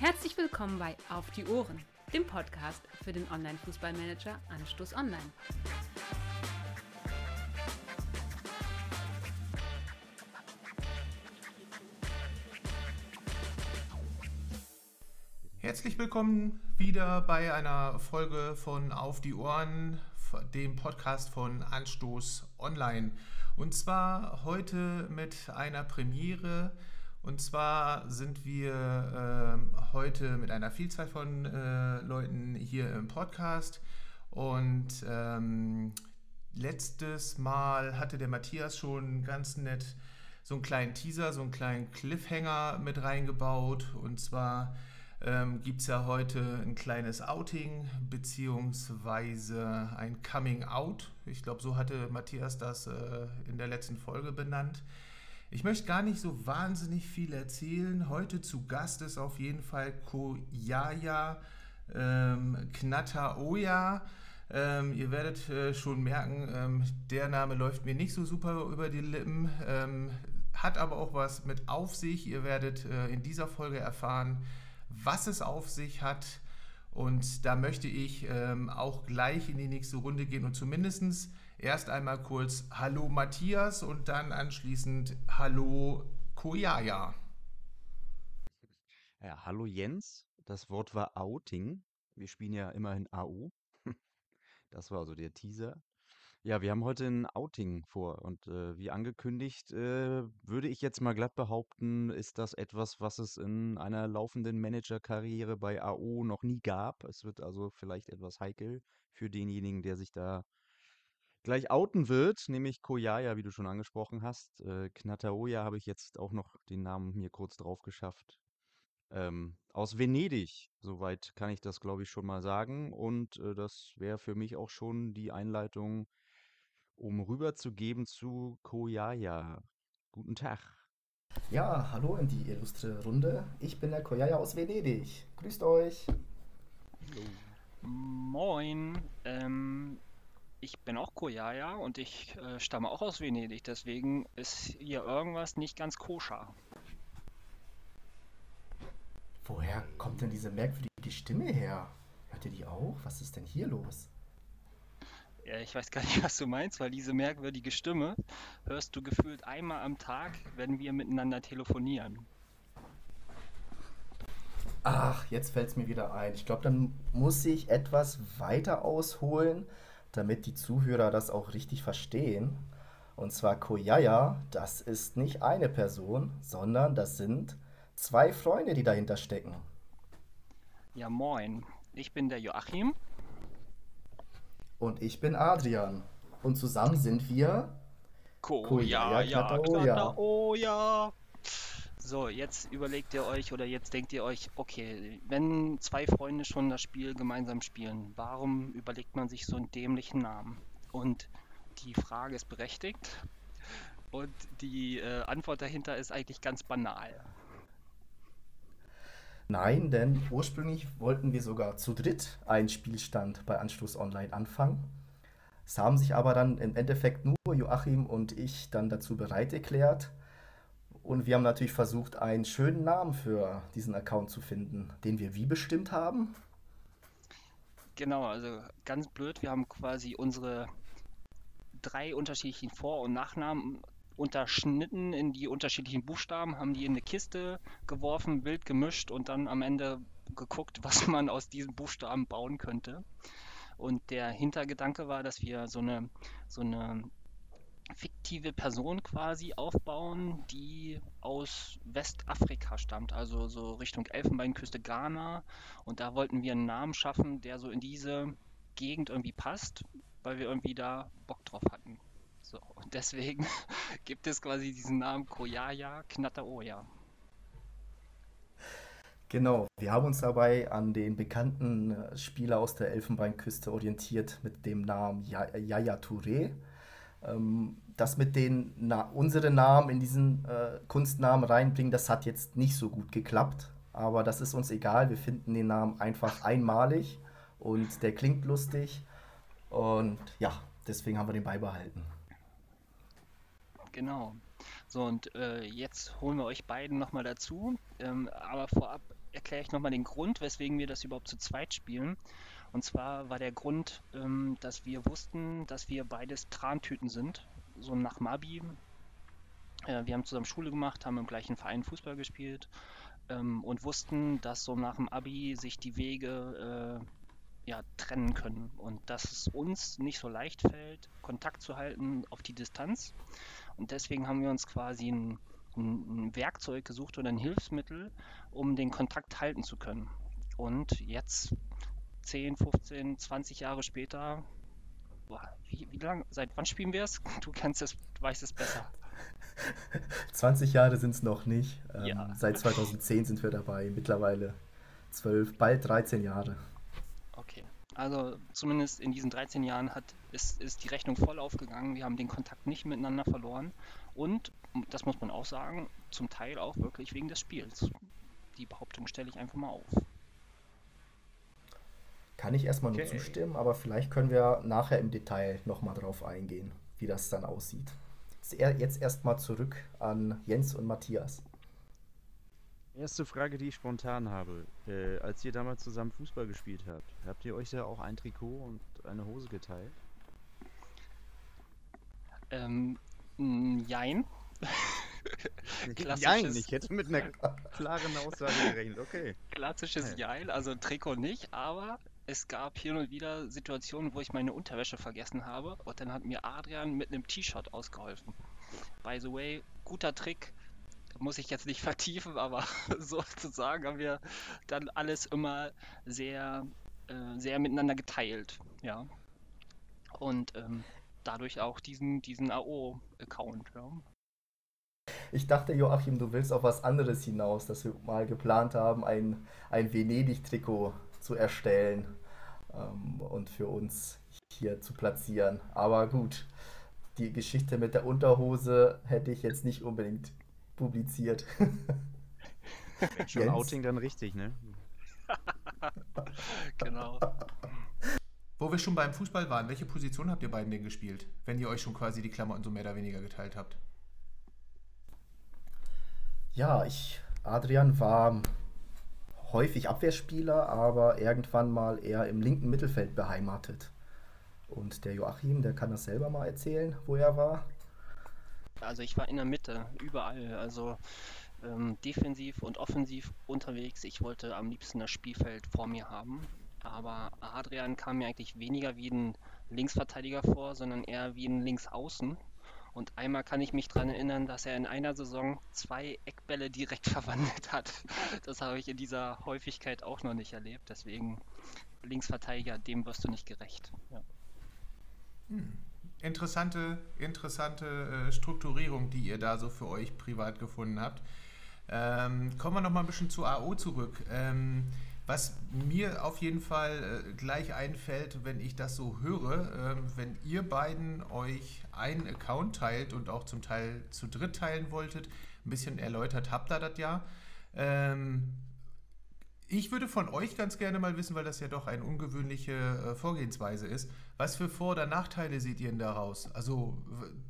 Herzlich willkommen bei Auf die Ohren, dem Podcast für den Online-Fußballmanager Anstoß Online. Herzlich willkommen wieder bei einer Folge von Auf die Ohren, dem Podcast von Anstoß Online. Und zwar heute mit einer Premiere. Und zwar sind wir äh, heute mit einer Vielzahl von äh, Leuten hier im Podcast. Und ähm, letztes Mal hatte der Matthias schon ganz nett so einen kleinen Teaser, so einen kleinen Cliffhanger mit reingebaut. Und zwar ähm, gibt es ja heute ein kleines Outing beziehungsweise ein Coming Out. Ich glaube, so hatte Matthias das äh, in der letzten Folge benannt. Ich möchte gar nicht so wahnsinnig viel erzählen. Heute zu Gast ist auf jeden Fall Koyaya ähm, Knataoya. Ähm, ihr werdet äh, schon merken, ähm, der Name läuft mir nicht so super über die Lippen, ähm, hat aber auch was mit auf sich. Ihr werdet äh, in dieser Folge erfahren, was es auf sich hat. Und da möchte ich ähm, auch gleich in die nächste Runde gehen und zumindest erst einmal kurz Hallo Matthias und dann anschließend Hallo Koyaya. Ja, hallo Jens. Das Wort war Outing. Wir spielen ja immerhin AU. Das war also der Teaser. Ja, wir haben heute ein Outing vor und äh, wie angekündigt, äh, würde ich jetzt mal glatt behaupten, ist das etwas, was es in einer laufenden Managerkarriere bei AO noch nie gab. Es wird also vielleicht etwas heikel für denjenigen, der sich da gleich outen wird, nämlich Koyaya, wie du schon angesprochen hast. Äh, Knataoya habe ich jetzt auch noch den Namen mir kurz drauf geschafft. Ähm, aus Venedig, soweit kann ich das, glaube ich, schon mal sagen. Und äh, das wäre für mich auch schon die Einleitung um rüberzugeben zu Koyaya. Guten Tag. Ja, hallo in die illustre Runde. Ich bin der Koyaya aus Venedig. Grüßt euch. Hallo. Moin. Ähm, ich bin auch Koyaya und ich äh, stamme auch aus Venedig. Deswegen ist hier irgendwas nicht ganz koscher. Woher kommt denn diese merkwürdige Stimme her? Hört ihr die auch? Was ist denn hier los? Ja, ich weiß gar nicht, was du meinst, weil diese merkwürdige Stimme hörst du gefühlt einmal am Tag, wenn wir miteinander telefonieren. Ach, jetzt fällt es mir wieder ein. Ich glaube, dann muss ich etwas weiter ausholen, damit die Zuhörer das auch richtig verstehen. Und zwar Koyaya, das ist nicht eine Person, sondern das sind zwei Freunde, die dahinter stecken. Ja, moin. Ich bin der Joachim und ich bin Adrian. Und zusammen sind wir Koja, ja, ja, So, jetzt überlegt ihr euch oder jetzt denkt ihr euch, okay, wenn zwei Freunde schon das Spiel gemeinsam spielen, warum überlegt man sich so einen dämlichen Namen? Und die Frage ist berechtigt und die äh, Antwort dahinter ist eigentlich ganz banal. Nein, denn ursprünglich wollten wir sogar zu dritt einen Spielstand bei Anstoß Online anfangen. Es haben sich aber dann im Endeffekt nur Joachim und ich dann dazu bereit erklärt. Und wir haben natürlich versucht, einen schönen Namen für diesen Account zu finden, den wir wie bestimmt haben. Genau, also ganz blöd, wir haben quasi unsere drei unterschiedlichen Vor- und Nachnamen unterschnitten in die unterschiedlichen Buchstaben, haben die in eine Kiste geworfen, wild gemischt und dann am Ende geguckt, was man aus diesen Buchstaben bauen könnte. Und der Hintergedanke war, dass wir so eine, so eine fiktive Person quasi aufbauen, die aus Westafrika stammt, also so Richtung Elfenbeinküste Ghana. Und da wollten wir einen Namen schaffen, der so in diese Gegend irgendwie passt, weil wir irgendwie da Bock drauf hatten. So, und deswegen gibt es quasi diesen Namen Koyaya Knataoya. Genau, wir haben uns dabei an den bekannten äh, Spieler aus der Elfenbeinküste orientiert mit dem Namen Yaya Touré. Ähm, das mit den Na unsere Namen in diesen äh, Kunstnamen reinbringen, das hat jetzt nicht so gut geklappt. Aber das ist uns egal. Wir finden den Namen einfach einmalig und der klingt lustig. Und ja, deswegen haben wir den beibehalten. Genau. So, und äh, jetzt holen wir euch beiden nochmal dazu. Ähm, aber vorab erkläre ich nochmal den Grund, weswegen wir das überhaupt zu zweit spielen. Und zwar war der Grund, ähm, dass wir wussten, dass wir beides Trantüten sind. So nach Mabi. Äh, wir haben zusammen Schule gemacht, haben im gleichen Verein Fußball gespielt ähm, und wussten, dass so nach dem Abi sich die Wege äh, ja, trennen können und dass es uns nicht so leicht fällt, Kontakt zu halten auf die Distanz. Und deswegen haben wir uns quasi ein, ein Werkzeug gesucht oder ein Hilfsmittel, um den Kontakt halten zu können. Und jetzt 10, 15, 20 Jahre später, boah, wie, wie lange, seit wann spielen wir es? Du kennst es, du weißt es besser. 20 Jahre sind es noch nicht. Ähm, ja. Seit 2010 sind wir dabei, mittlerweile 12, bald 13 Jahre. Okay, also zumindest in diesen 13 Jahren hat, ist, ist die Rechnung voll aufgegangen. Wir haben den Kontakt nicht miteinander verloren und, das muss man auch sagen, zum Teil auch wirklich wegen des Spiels. Die Behauptung stelle ich einfach mal auf. Kann ich erstmal okay. nur zustimmen, aber vielleicht können wir nachher im Detail nochmal drauf eingehen, wie das dann aussieht. Jetzt erstmal zurück an Jens und Matthias. Erste Frage, die ich spontan habe. Äh, als ihr damals zusammen Fußball gespielt habt, habt ihr euch da auch ein Trikot und eine Hose geteilt? Ähm, jein. Jein, ich hätte mit einer klaren Aussage gerechnet, okay. Klassisches Jein, also Trikot nicht, aber es gab hier und wieder Situationen, wo ich meine Unterwäsche vergessen habe und dann hat mir Adrian mit einem T-Shirt ausgeholfen. By the way, guter Trick, muss ich jetzt nicht vertiefen, aber sozusagen haben wir dann alles immer sehr, äh, sehr miteinander geteilt, ja. Und ähm, dadurch auch diesen, diesen AO-Account, ja. Ich dachte, Joachim, du willst auf was anderes hinaus, dass wir mal geplant haben, ein, ein Venedig-Trikot zu erstellen ähm, und für uns hier zu platzieren. Aber gut, die Geschichte mit der Unterhose hätte ich jetzt nicht unbedingt publiziert. Schon Jens. Outing dann richtig, ne? genau. Wo wir schon beim Fußball waren, welche Position habt ihr beiden denn gespielt, wenn ihr euch schon quasi die Klamotten so mehr oder weniger geteilt habt? Ja, ich, Adrian war häufig Abwehrspieler, aber irgendwann mal eher im linken Mittelfeld beheimatet. Und der Joachim, der kann das selber mal erzählen, wo er war. Also ich war in der Mitte, überall. Also ähm, defensiv und offensiv unterwegs. Ich wollte am liebsten das Spielfeld vor mir haben. Aber Adrian kam mir eigentlich weniger wie ein Linksverteidiger vor, sondern eher wie ein Linksaußen. Und einmal kann ich mich daran erinnern, dass er in einer Saison zwei Eckbälle direkt verwandelt hat. Das habe ich in dieser Häufigkeit auch noch nicht erlebt. Deswegen Linksverteidiger, dem wirst du nicht gerecht. Ja. Hm. Interessante, interessante äh, Strukturierung, die ihr da so für euch privat gefunden habt. Ähm, kommen wir noch mal ein bisschen zu AO zurück. Ähm, was mir auf jeden Fall äh, gleich einfällt, wenn ich das so höre, äh, wenn ihr beiden euch einen Account teilt und auch zum Teil zu dritt teilen wolltet, ein bisschen erläutert habt ihr das ja. Ähm, ich würde von euch ganz gerne mal wissen, weil das ja doch eine ungewöhnliche äh, Vorgehensweise ist. Was für Vor- oder Nachteile seht ihr denn daraus? Also,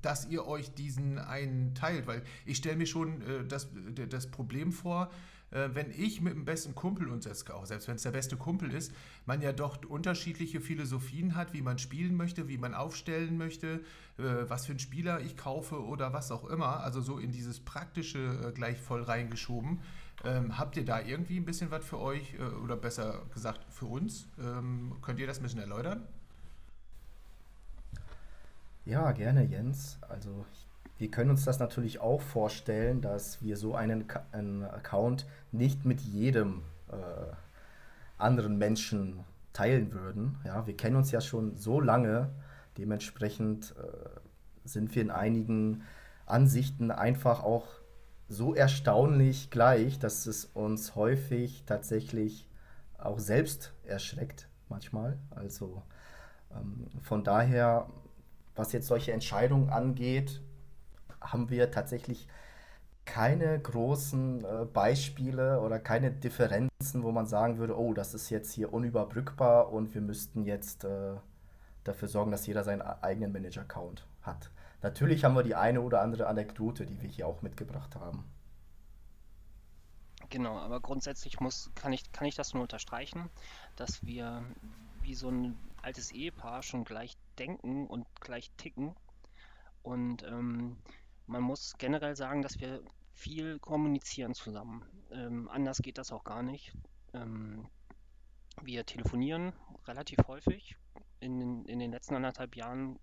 dass ihr euch diesen einen teilt, weil ich stelle mir schon äh, das, das Problem vor, äh, wenn ich mit dem besten Kumpel und selbst, auch selbst wenn es der beste Kumpel ist, man ja doch unterschiedliche Philosophien hat, wie man spielen möchte, wie man aufstellen möchte, äh, was für einen Spieler ich kaufe oder was auch immer. Also so in dieses Praktische äh, gleich voll reingeschoben. Ähm, habt ihr da irgendwie ein bisschen was für euch äh, oder besser gesagt für uns? Ähm, könnt ihr das ein bisschen erläutern? Ja, gerne, Jens. Also ich wir können uns das natürlich auch vorstellen, dass wir so einen, einen Account nicht mit jedem äh, anderen Menschen teilen würden. Ja, wir kennen uns ja schon so lange, dementsprechend äh, sind wir in einigen Ansichten einfach auch so erstaunlich gleich, dass es uns häufig tatsächlich auch selbst erschreckt manchmal. Also ähm, von daher, was jetzt solche Entscheidungen angeht, haben wir tatsächlich keine großen äh, Beispiele oder keine Differenzen, wo man sagen würde, oh, das ist jetzt hier unüberbrückbar und wir müssten jetzt äh, dafür sorgen, dass jeder seinen eigenen Manager-Account hat. Natürlich haben wir die eine oder andere Anekdote, die wir hier auch mitgebracht haben. Genau, aber grundsätzlich muss, kann ich, kann ich das nur unterstreichen, dass wir wie so ein altes Ehepaar schon gleich denken und gleich ticken. Und ähm, man muss generell sagen, dass wir viel kommunizieren zusammen. Ähm, anders geht das auch gar nicht. Ähm, wir telefonieren relativ häufig. In, in den letzten anderthalb Jahren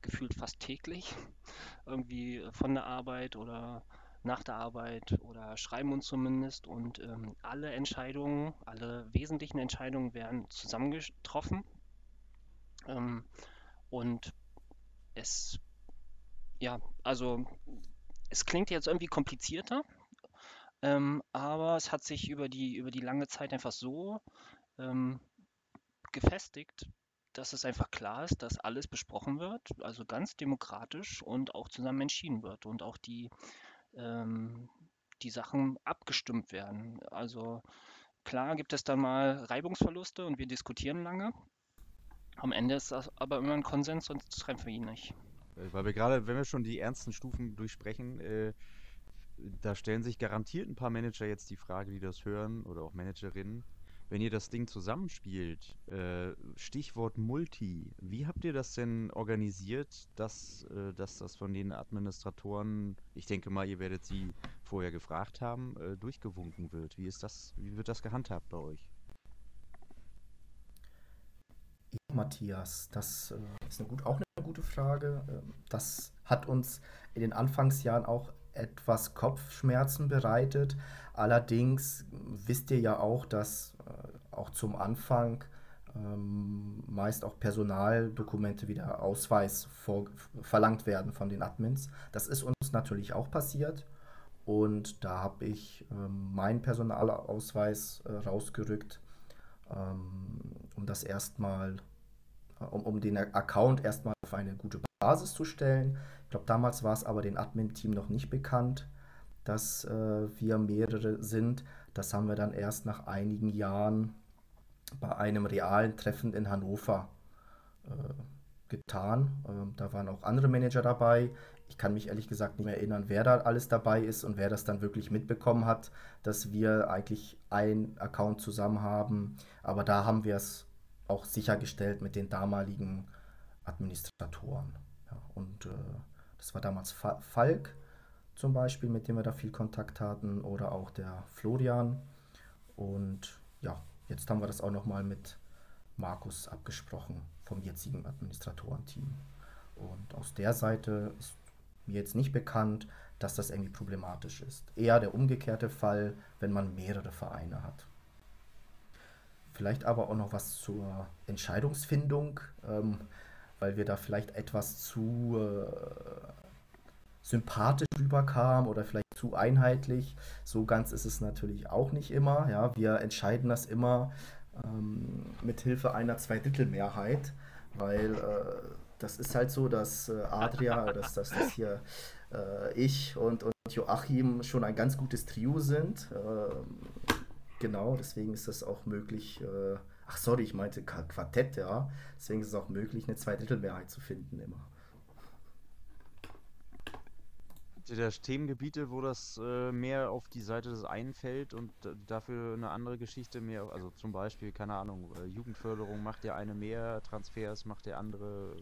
gefühlt fast täglich. Irgendwie von der Arbeit oder nach der Arbeit oder schreiben uns zumindest. Und ähm, alle Entscheidungen, alle wesentlichen Entscheidungen werden zusammengetroffen. Ähm, und es, ja, also es klingt jetzt irgendwie komplizierter, ähm, aber es hat sich über die, über die lange Zeit einfach so ähm, gefestigt, dass es einfach klar ist, dass alles besprochen wird, also ganz demokratisch und auch zusammen entschieden wird und auch die, ähm, die Sachen abgestimmt werden. Also klar gibt es dann mal Reibungsverluste und wir diskutieren lange. Am Ende ist das aber immer ein Konsens, sonst treffen wir ihn nicht. Äh, weil wir gerade, wenn wir schon die ernsten Stufen durchsprechen, äh, da stellen sich garantiert ein paar Manager jetzt die Frage, die das hören, oder auch Managerinnen, wenn ihr das Ding zusammenspielt, äh, Stichwort Multi, wie habt ihr das denn organisiert, dass, äh, dass das von den Administratoren, ich denke mal, ihr werdet sie vorher gefragt haben, äh, durchgewunken wird? Wie ist das, wie wird das gehandhabt bei euch? Matthias, das äh, ist eine gut, auch eine gute Frage. Ähm, das hat uns in den Anfangsjahren auch etwas Kopfschmerzen bereitet. Allerdings wisst ihr ja auch, dass äh, auch zum Anfang ähm, meist auch Personaldokumente wie der Ausweis vor, verlangt werden von den Admins. Das ist uns natürlich auch passiert. Und da habe ich ähm, meinen Personalausweis äh, rausgerückt, um das erstmal, äh, um, um den Account erstmal auf eine gute Basis zu stellen. Ich glaube, damals war es aber dem Admin-Team noch nicht bekannt, dass äh, wir mehrere sind. Das haben wir dann erst nach einigen Jahren bei einem realen Treffen in Hannover äh, getan. Ähm, da waren auch andere Manager dabei. Ich kann mich ehrlich gesagt nicht mehr erinnern, wer da alles dabei ist und wer das dann wirklich mitbekommen hat, dass wir eigentlich ein Account zusammen haben. Aber da haben wir es auch sichergestellt mit den damaligen Administratoren. Ja, und äh, das war damals Falk zum Beispiel, mit dem wir da viel Kontakt hatten, oder auch der Florian. Und ja, jetzt haben wir das auch nochmal mit Markus abgesprochen vom jetzigen Administratorenteam. Und aus der Seite ist mir jetzt nicht bekannt, dass das irgendwie problematisch ist. Eher der umgekehrte Fall, wenn man mehrere Vereine hat. Vielleicht aber auch noch was zur Entscheidungsfindung. Ähm, weil wir da vielleicht etwas zu äh, sympathisch rüberkam oder vielleicht zu einheitlich. So ganz ist es natürlich auch nicht immer. Ja, wir entscheiden das immer ähm, mit Hilfe einer Zweidrittelmehrheit, weil äh, das ist halt so, dass äh, Adria, dass, das hier äh, ich und, und Joachim schon ein ganz gutes Trio sind. Ähm, genau, deswegen ist das auch möglich äh, Ach sorry, ich meinte Quartett, ja. Deswegen ist es auch möglich, eine Zweidrittelmehrheit zu finden immer. Habt ihr Themengebiete, wo das äh, mehr auf die Seite des einen fällt und dafür eine andere Geschichte mehr, also zum Beispiel, keine Ahnung, äh, Jugendförderung macht der eine mehr, Transfers macht der andere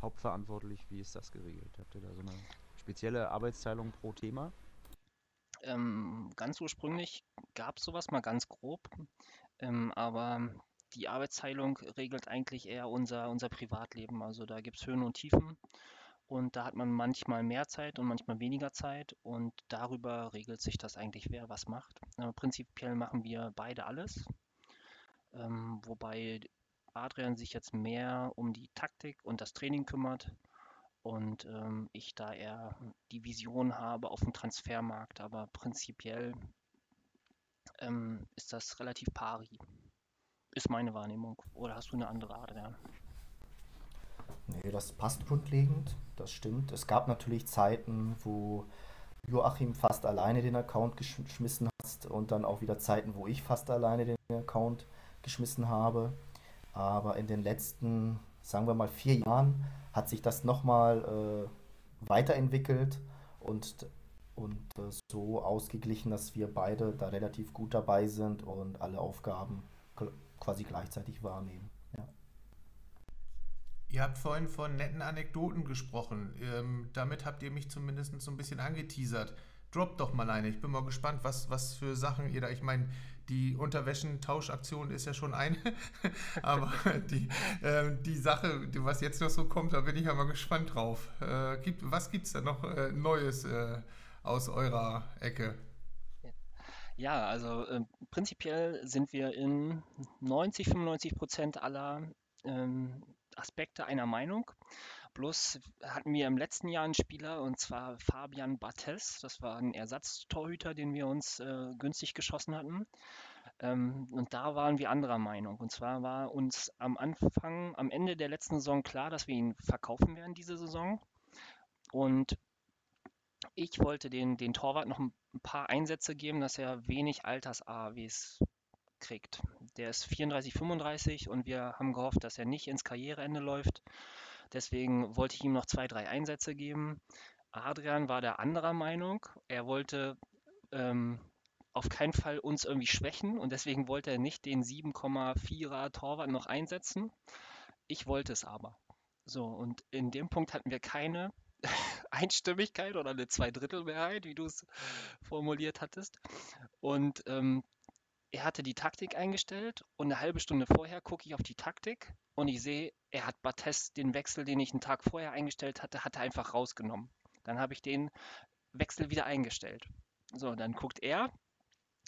hauptverantwortlich. Wie ist das geregelt? Habt ihr da so eine spezielle Arbeitsteilung pro Thema? Ähm, ganz ursprünglich gab es sowas mal ganz grob, ähm, aber die Arbeitsteilung regelt eigentlich eher unser, unser Privatleben. Also da gibt es Höhen und Tiefen und da hat man manchmal mehr Zeit und manchmal weniger Zeit und darüber regelt sich das eigentlich, wer was macht. Äh, prinzipiell machen wir beide alles, ähm, wobei Adrian sich jetzt mehr um die Taktik und das Training kümmert und ähm, ich da eher die Vision habe auf dem Transfermarkt, aber prinzipiell ähm, ist das relativ pari. Ist meine Wahrnehmung. Oder hast du eine andere, Adrian? Nee, das passt grundlegend, das stimmt. Es gab natürlich Zeiten, wo Joachim fast alleine den Account geschmissen hat und dann auch wieder Zeiten, wo ich fast alleine den Account geschmissen habe. Aber in den letzten, sagen wir mal, vier Jahren hat sich das nochmal äh, weiterentwickelt und und äh, so ausgeglichen, dass wir beide da relativ gut dabei sind und alle Aufgaben quasi gleichzeitig wahrnehmen. Ja. Ihr habt vorhin von netten Anekdoten gesprochen. Ähm, damit habt ihr mich zumindest so ein bisschen angeteasert. Droppt doch mal eine. Ich bin mal gespannt, was, was für Sachen ihr da. Ich meine, die Unterwäschentauschaktion ist ja schon eine, aber die, äh, die Sache, was jetzt noch so kommt, da bin ich ja mal gespannt drauf. Äh, gibt, was gibt es da noch äh, Neues äh, aus eurer Ecke? Ja, also äh, prinzipiell sind wir in 90, 95 Prozent aller ähm, Aspekte einer Meinung. Bloß hatten wir im letzten Jahr einen Spieler, und zwar Fabian Bartels. Das war ein Ersatztorhüter, den wir uns äh, günstig geschossen hatten. Ähm, und da waren wir anderer Meinung. Und zwar war uns am Anfang, am Ende der letzten Saison klar, dass wir ihn verkaufen werden diese Saison. Und ich wollte den, den Torwart noch ein paar Einsätze geben, dass er wenig Alters-AWs kriegt. Der ist 34, 35 und wir haben gehofft, dass er nicht ins Karriereende läuft. Deswegen wollte ich ihm noch zwei, drei Einsätze geben. Adrian war der anderer Meinung. Er wollte ähm, auf keinen Fall uns irgendwie schwächen und deswegen wollte er nicht den 7,4er Torwart noch einsetzen. Ich wollte es aber. So, und in dem Punkt hatten wir keine Einstimmigkeit oder eine Zweidrittelmehrheit, wie du es formuliert hattest. Und ähm, er hatte die Taktik eingestellt und eine halbe Stunde vorher gucke ich auf die Taktik und ich sehe, er hat Bates den Wechsel, den ich einen Tag vorher eingestellt hatte, hat einfach rausgenommen. Dann habe ich den Wechsel wieder eingestellt. So, dann guckt er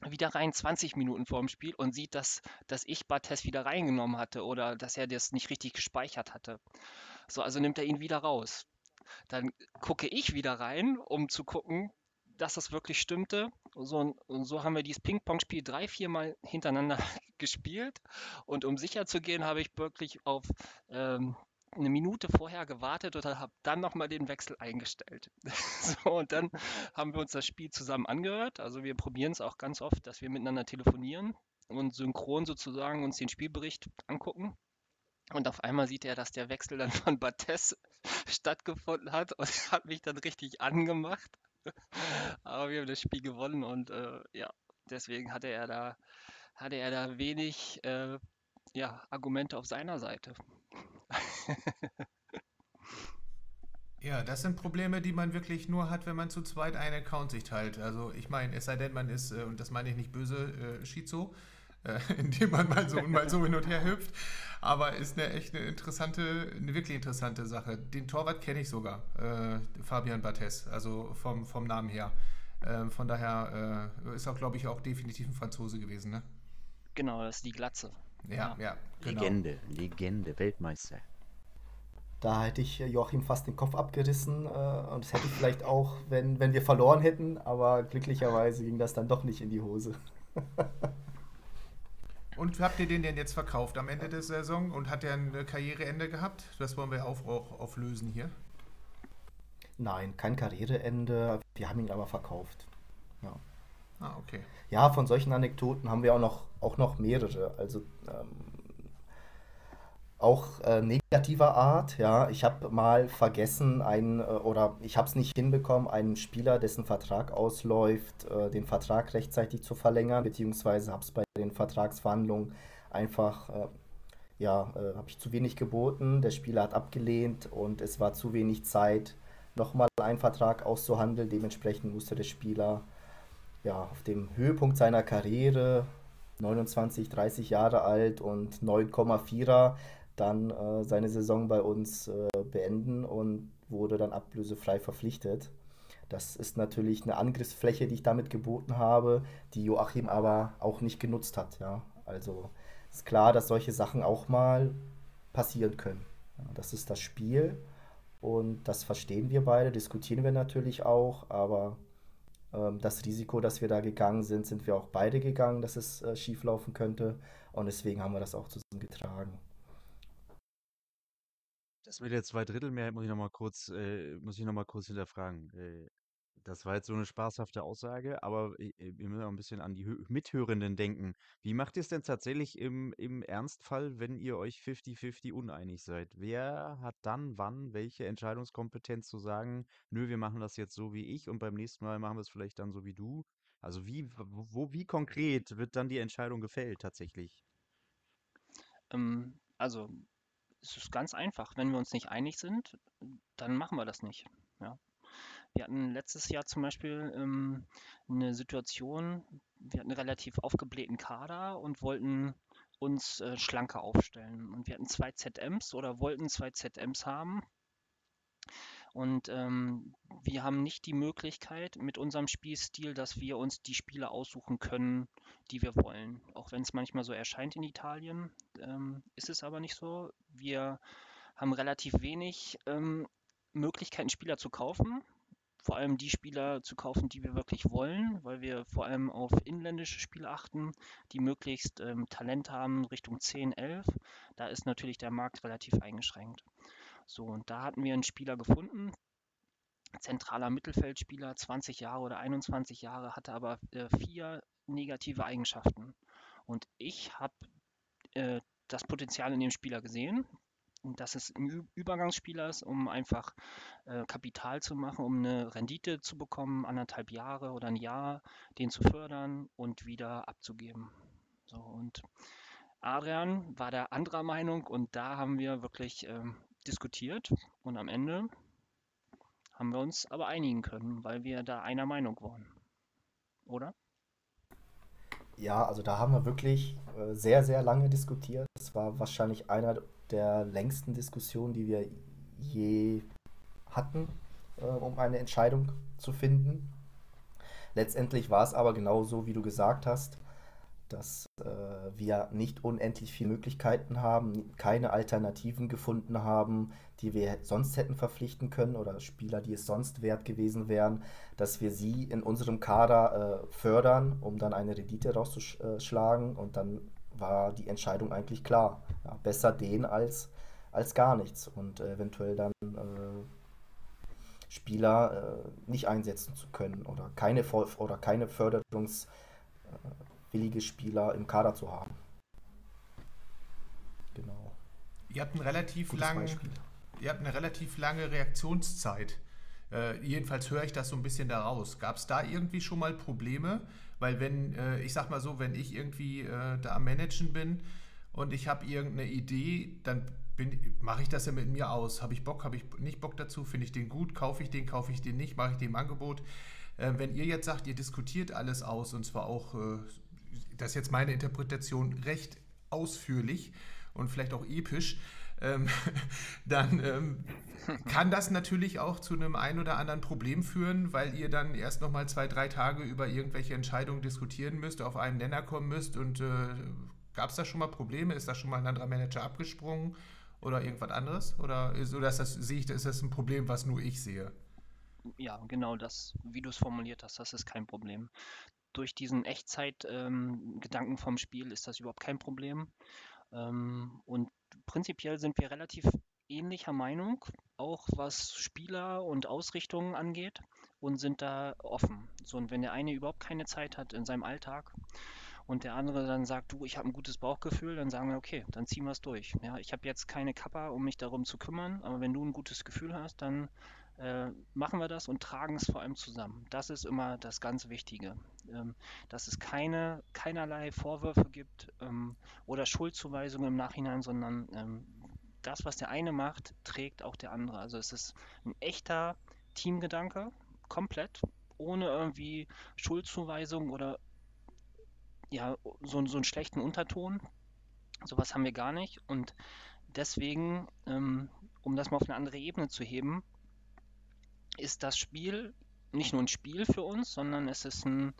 wieder rein 20 Minuten vor dem Spiel und sieht, dass, dass ich Bates wieder reingenommen hatte oder dass er das nicht richtig gespeichert hatte. So, also nimmt er ihn wieder raus. Dann gucke ich wieder rein, um zu gucken, dass das wirklich stimmte. So, und so haben wir dieses Ping-Pong-Spiel drei, vier Mal hintereinander gespielt. Und um sicher zu gehen, habe ich wirklich auf ähm, eine Minute vorher gewartet und habe dann nochmal den Wechsel eingestellt. so, und dann haben wir uns das Spiel zusammen angehört. Also wir probieren es auch ganz oft, dass wir miteinander telefonieren und synchron sozusagen uns den Spielbericht angucken. Und auf einmal sieht er, dass der Wechsel dann von Bates stattgefunden hat und hat mich dann richtig angemacht. Aber wir haben das Spiel gewonnen und äh, ja, deswegen hatte er da, hatte er da wenig äh, ja, Argumente auf seiner Seite. Ja, das sind Probleme, die man wirklich nur hat, wenn man zu zweit einen Account sich teilt. Also ich meine, es sei denn, man ist, äh, und das meine ich nicht böse, äh, Schizo, äh, indem man mal so und mal so hin und her hüpft. Aber ist eine echt eine interessante, eine wirklich interessante Sache. Den Torwart kenne ich sogar, äh, Fabian Bates, also vom, vom Namen her. Äh, von daher äh, ist auch, glaube ich, auch definitiv ein Franzose gewesen, ne? Genau, das ist die Glatze. Ja, ja, ja genau. Legende, Legende, Weltmeister. Da hätte ich Joachim fast den Kopf abgerissen äh, und das hätte ich vielleicht auch, wenn, wenn wir verloren hätten, aber glücklicherweise ging das dann doch nicht in die Hose. Und habt ihr den denn jetzt verkauft am Ende der Saison und hat er ein Karriereende gehabt? Das wollen wir auch, auch auflösen hier. Nein, kein Karriereende. Wir haben ihn aber verkauft. Ja. Ah, okay. Ja, von solchen Anekdoten haben wir auch noch, auch noch mehrere. Also ähm, auch äh, negativer Art. Ja, ich habe mal vergessen, einen, äh, oder ich habe es nicht hinbekommen, einen Spieler, dessen Vertrag ausläuft, äh, den Vertrag rechtzeitig zu verlängern, beziehungsweise habe es bei den Vertragsverhandlungen einfach, äh, ja, äh, habe ich zu wenig geboten. Der Spieler hat abgelehnt und es war zu wenig Zeit, nochmal einen Vertrag auszuhandeln. Dementsprechend musste der Spieler ja, auf dem Höhepunkt seiner Karriere 29, 30 Jahre alt und 9,4er dann äh, seine Saison bei uns äh, beenden und wurde dann ablösefrei verpflichtet. Das ist natürlich eine Angriffsfläche, die ich damit geboten habe, die Joachim aber auch nicht genutzt hat. Ja? Also ist klar, dass solche Sachen auch mal passieren können. Ja, das ist das Spiel und das verstehen wir beide, diskutieren wir natürlich auch, aber ähm, das Risiko, dass wir da gegangen sind, sind wir auch beide gegangen, dass es äh, schieflaufen könnte und deswegen haben wir das auch zusammen getragen. Das mit der Zweidrittelmehrheit muss ich noch mal kurz, äh, muss ich noch mal kurz hinterfragen. Äh, Das war jetzt so eine spaßhafte Aussage, aber i wir müssen auch 'n bisschen an die Hö Mithörenden denken. Wie macht ihr's denn tatsächlich im im Ernstfall, wenn ihr euch fifty-fifty uneinig seid? Wer hat dann wann welche Entscheidungskompetenz zu sagen: „Nö, wir machen das jetzt so wie ich und beim nächsten Mal machen wir's vielleicht dann so wie du?“ Also, wie wo wie konkret wird dann die Entscheidung gefällt tatsächlich? Ähm, also, es ist ganz einfach. Wenn wir uns nicht einig sind, dann machen wir das nicht, ja. Wir hatten letztes Jahr zum Beispiel, ähm, 'ne Situation, wir hatten 'n relativ aufgeblähten Kader und wollten uns, äh, schlanker aufstellen. Und wir hatten 2 ZMs oder wollten 2 ZMs haben. Und, ähm, wir haben nicht die Möglichkeit mit unserem Spielstil, dass wir uns die Spieler aussuchen können, die wir wollen. Auch wenn's manchmal so erscheint in Italien, ähm, ist es aber nicht so. Wir haben relativ wenig, ähm, Möglichkeiten, Spieler zu kaufen. Vor allem die Spieler zu kaufen, die wir wirklich wollen, weil wir vor allem auf inländische Spieler achten, die möglichst, ähm, Talent haben Richtung 10, 11. Da ist natürlich der Markt relativ eingeschränkt. So, und da hatten wir 'n Spieler gefunden, zentraler Mittelfeldspieler, 20 Jahre oder 21 Jahre, hatte aber, äh, 4 negative Eigenschaften. Und ich habe, äh, das Potenzial in dem Spieler gesehen, dass es 'n Ü Übergangsspieler ist, um einfach, äh, Kapital zu machen, um 'ne Rendite zu bekommen, 1,5 Jahre oder 'n Jahr, den zu fördern und wieder abzugeben. So, und Adrian war da anderer Meinung und da haben wir wirklich, ähm, diskutiert und am Ende haben wir uns aber einigen können, weil wir da einer Meinung waren. Oder? Ja, also da haben wir wirklich, äh, sehr, sehr lange diskutiert. Das war wahrscheinlich einer der längsten Diskussionen, die wir je hatten, äh, um eine Entscheidung zu finden. Letztendlich war's aber genauso, wie du gesagt hast, dass, äh, wir nicht unendlich viele Möglichkeiten haben, keine Alternativen gefunden haben, die wir sonst hätten verpflichten können oder Spieler, die es sonst wert gewesen wären, dass wir sie in unserem Kader, äh, fördern, um dann eine Rendite rauszusch äh, schlagen. Und dann war die Entscheidung eigentlich klar. Ja, besser den als als gar nichts und eventuell dann, äh, Spieler, äh, nicht einsetzen zu können oder keine voll oder keine förderungs willige Spieler im Kader zu haben. Genau. Ihr habt 'n relativ Gutes lang Beispiel. ihr habt 'ne relativ lange Reaktionszeit. Äh, jedenfalls höre ich das so 'n bisschen da raus. Gab's da irgendwie schon mal Probleme? Weil wenn, äh, ich sage mal so, wenn ich irgendwie, äh, da am Managen bin und ich habe irgend 'ne Idee, dann mache ich das ja mit mir aus. Habe ich Bock, habe ich nicht Bock dazu? Finde ich den gut? Kaufe ich den, kaufe ich den nicht? Mache ich dem Angebot? Äh, wenn ihr jetzt sagt, ihr diskutiert alles aus und zwar auch, äh, das ist jetzt meine Interpretation, recht ausführlich und vielleicht auch episch, ähm, dann, ähm, kann das natürlich auch zu 'nem ein oder anderen Problem führen, weil ihr dann erst noch mal 2, 3 Tage über irgendwelche Entscheidungen diskutieren müsst, auf einen Nenner kommen müsst und, äh, gab's da schon mal Probleme? Ist da schon mal 'n anderer Manager abgesprungen oder irgendwas anderes? Oder ist oder ist das sehe ich ist das 'n Problem, was nur ich sehe? Ja, genau das, wie du's formuliert hast, das ist kein Problem. Durch diesen Echtzeit ähm, vom Spiel ist das überhaupt kein Problem. Ähm, und prinzipiell sind wir relativ ähnlicher Meinung, auch was Spieler und Ausrichtungen angeht und sind da offen. So, und wenn der eine überhaupt keine Zeit hat in seinem Alltag und der andere dann sagt: „Du, ich habe 'n gutes Bauchgefühl“, dann sagen wir: „Okay, dann ziehen wir's durch.“ Ja, ich habe jetzt keine Kappa, um mich darum zu kümmern, aber wenn du 'n gutes Gefühl hast, dann, äh, machen wir das und tragen's vor allem zusammen. Das ist immer das ganz Wichtige, ähm, dass es keine keinerlei Vorwürfe gibt, ähm, oder Schuldzuweisungen im Nachhinein, sondern, ähm, das, was der eine macht, trägt auch der andere. Also, es ist 'n echter Teamgedanke, komplett, ohne irgendwie Schuldzuweisung oder ja, so so 'n schlechten Unterton. So was haben wir gar nicht und deswegen, ähm, um das mal auf 'ne andere Ebene zu heben ist das Spiel nicht nur 'n Spiel für uns, sondern es ist 'n,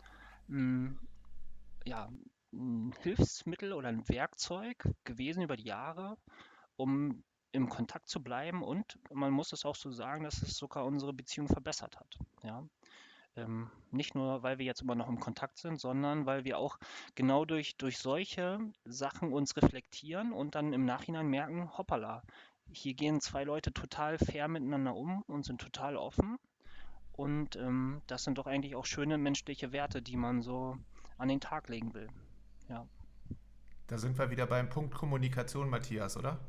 hm, ja, 'n Hilfsmittel oder 'n Werkzeug gewesen über die Jahre, um im Kontakt zu bleiben und man muss es auch so sagen, dass es sogar unsere Beziehung verbessert hat, ja. Ähm, nicht nur, weil wir jetzt immer noch im Kontakt sind, sondern weil wir auch genau durch durch solche Sachen uns reflektieren und dann im Nachhinein merken: „Hoppala, hier gehen 2 Leute total fair miteinander um und sind total offen.“ Und ähm, das sind doch eigentlich auch schöne menschliche Werte, die man so an den Tag legen will. Ja. Da sind wir wieder beim Punkt Kommunikation, Matthias, oder?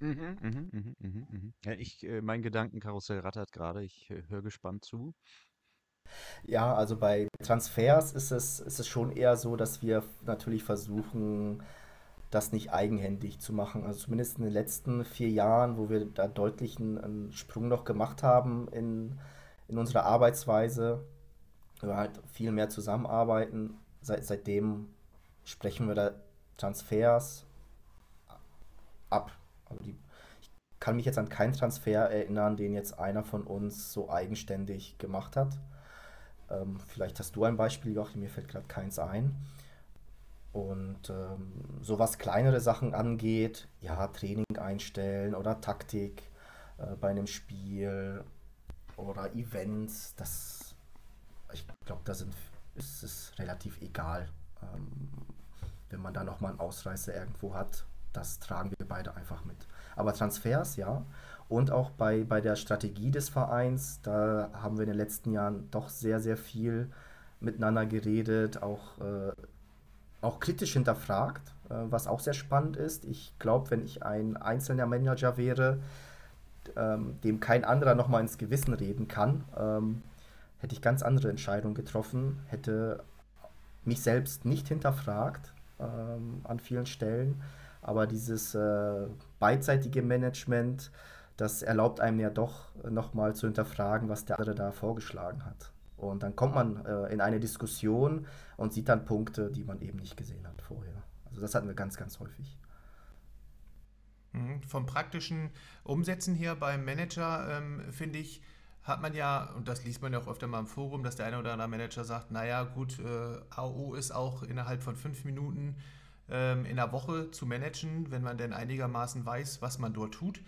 Mhm, mhm, mhm, mhm, mhm. Ja, ich, äh, mein Gedankenkarussell rattert gerade. Ich äh, höre gespannt zu. Ja, also bei Transfers ist es, ist es schon eher so, dass wir natürlich versuchen, das nicht eigenhändig zu machen. Also zumindest in den letzten vier Jahren, wo wir da deutlich einen, einen Sprung noch gemacht haben in, in unserer Arbeitsweise, wir halt viel mehr zusammenarbeiten. Seit, seitdem sprechen wir da Transfers ab. Also die, ich kann mich jetzt an keinen Transfer erinnern, den jetzt einer von uns so eigenständig gemacht hat. Ähm, vielleicht hast du ein Beispiel, Joachim, mir fällt gerade keins ein. Und ähm, so was kleinere Sachen angeht, ja, Training einstellen oder Taktik äh, bei einem Spiel oder Events, das, ich glaube, da sind, ist es relativ egal. Ähm, wenn man da nochmal einen Ausreißer irgendwo hat, das tragen wir beide einfach mit. Aber Transfers, ja. Und auch bei, bei der Strategie des Vereins, da haben wir in den letzten Jahren doch sehr, sehr viel miteinander geredet, auch, äh, auch kritisch hinterfragt, äh, was auch sehr spannend ist. Ich glaube, wenn ich ein einzelner Manager wäre, ähm, dem kein anderer nochmal ins Gewissen reden kann, ähm, hätte ich ganz andere Entscheidungen getroffen, hätte mich selbst nicht hinterfragt ähm, an vielen Stellen. Aber dieses äh, beidseitige Management, das erlaubt einem ja doch nochmal zu hinterfragen, was der andere da vorgeschlagen hat. Und dann kommt man äh, in eine Diskussion und sieht dann Punkte, die man eben nicht gesehen hat vorher. Also das hatten wir ganz, ganz häufig. Mhm. Vom praktischen Umsetzen hier beim Manager ähm, finde ich, hat man ja, und das liest man ja auch öfter mal im Forum, dass der eine oder andere Manager sagt, naja gut, äh, AO ist auch innerhalb von fünf Minuten ähm, in der Woche zu managen, wenn man denn einigermaßen weiß, was man dort tut.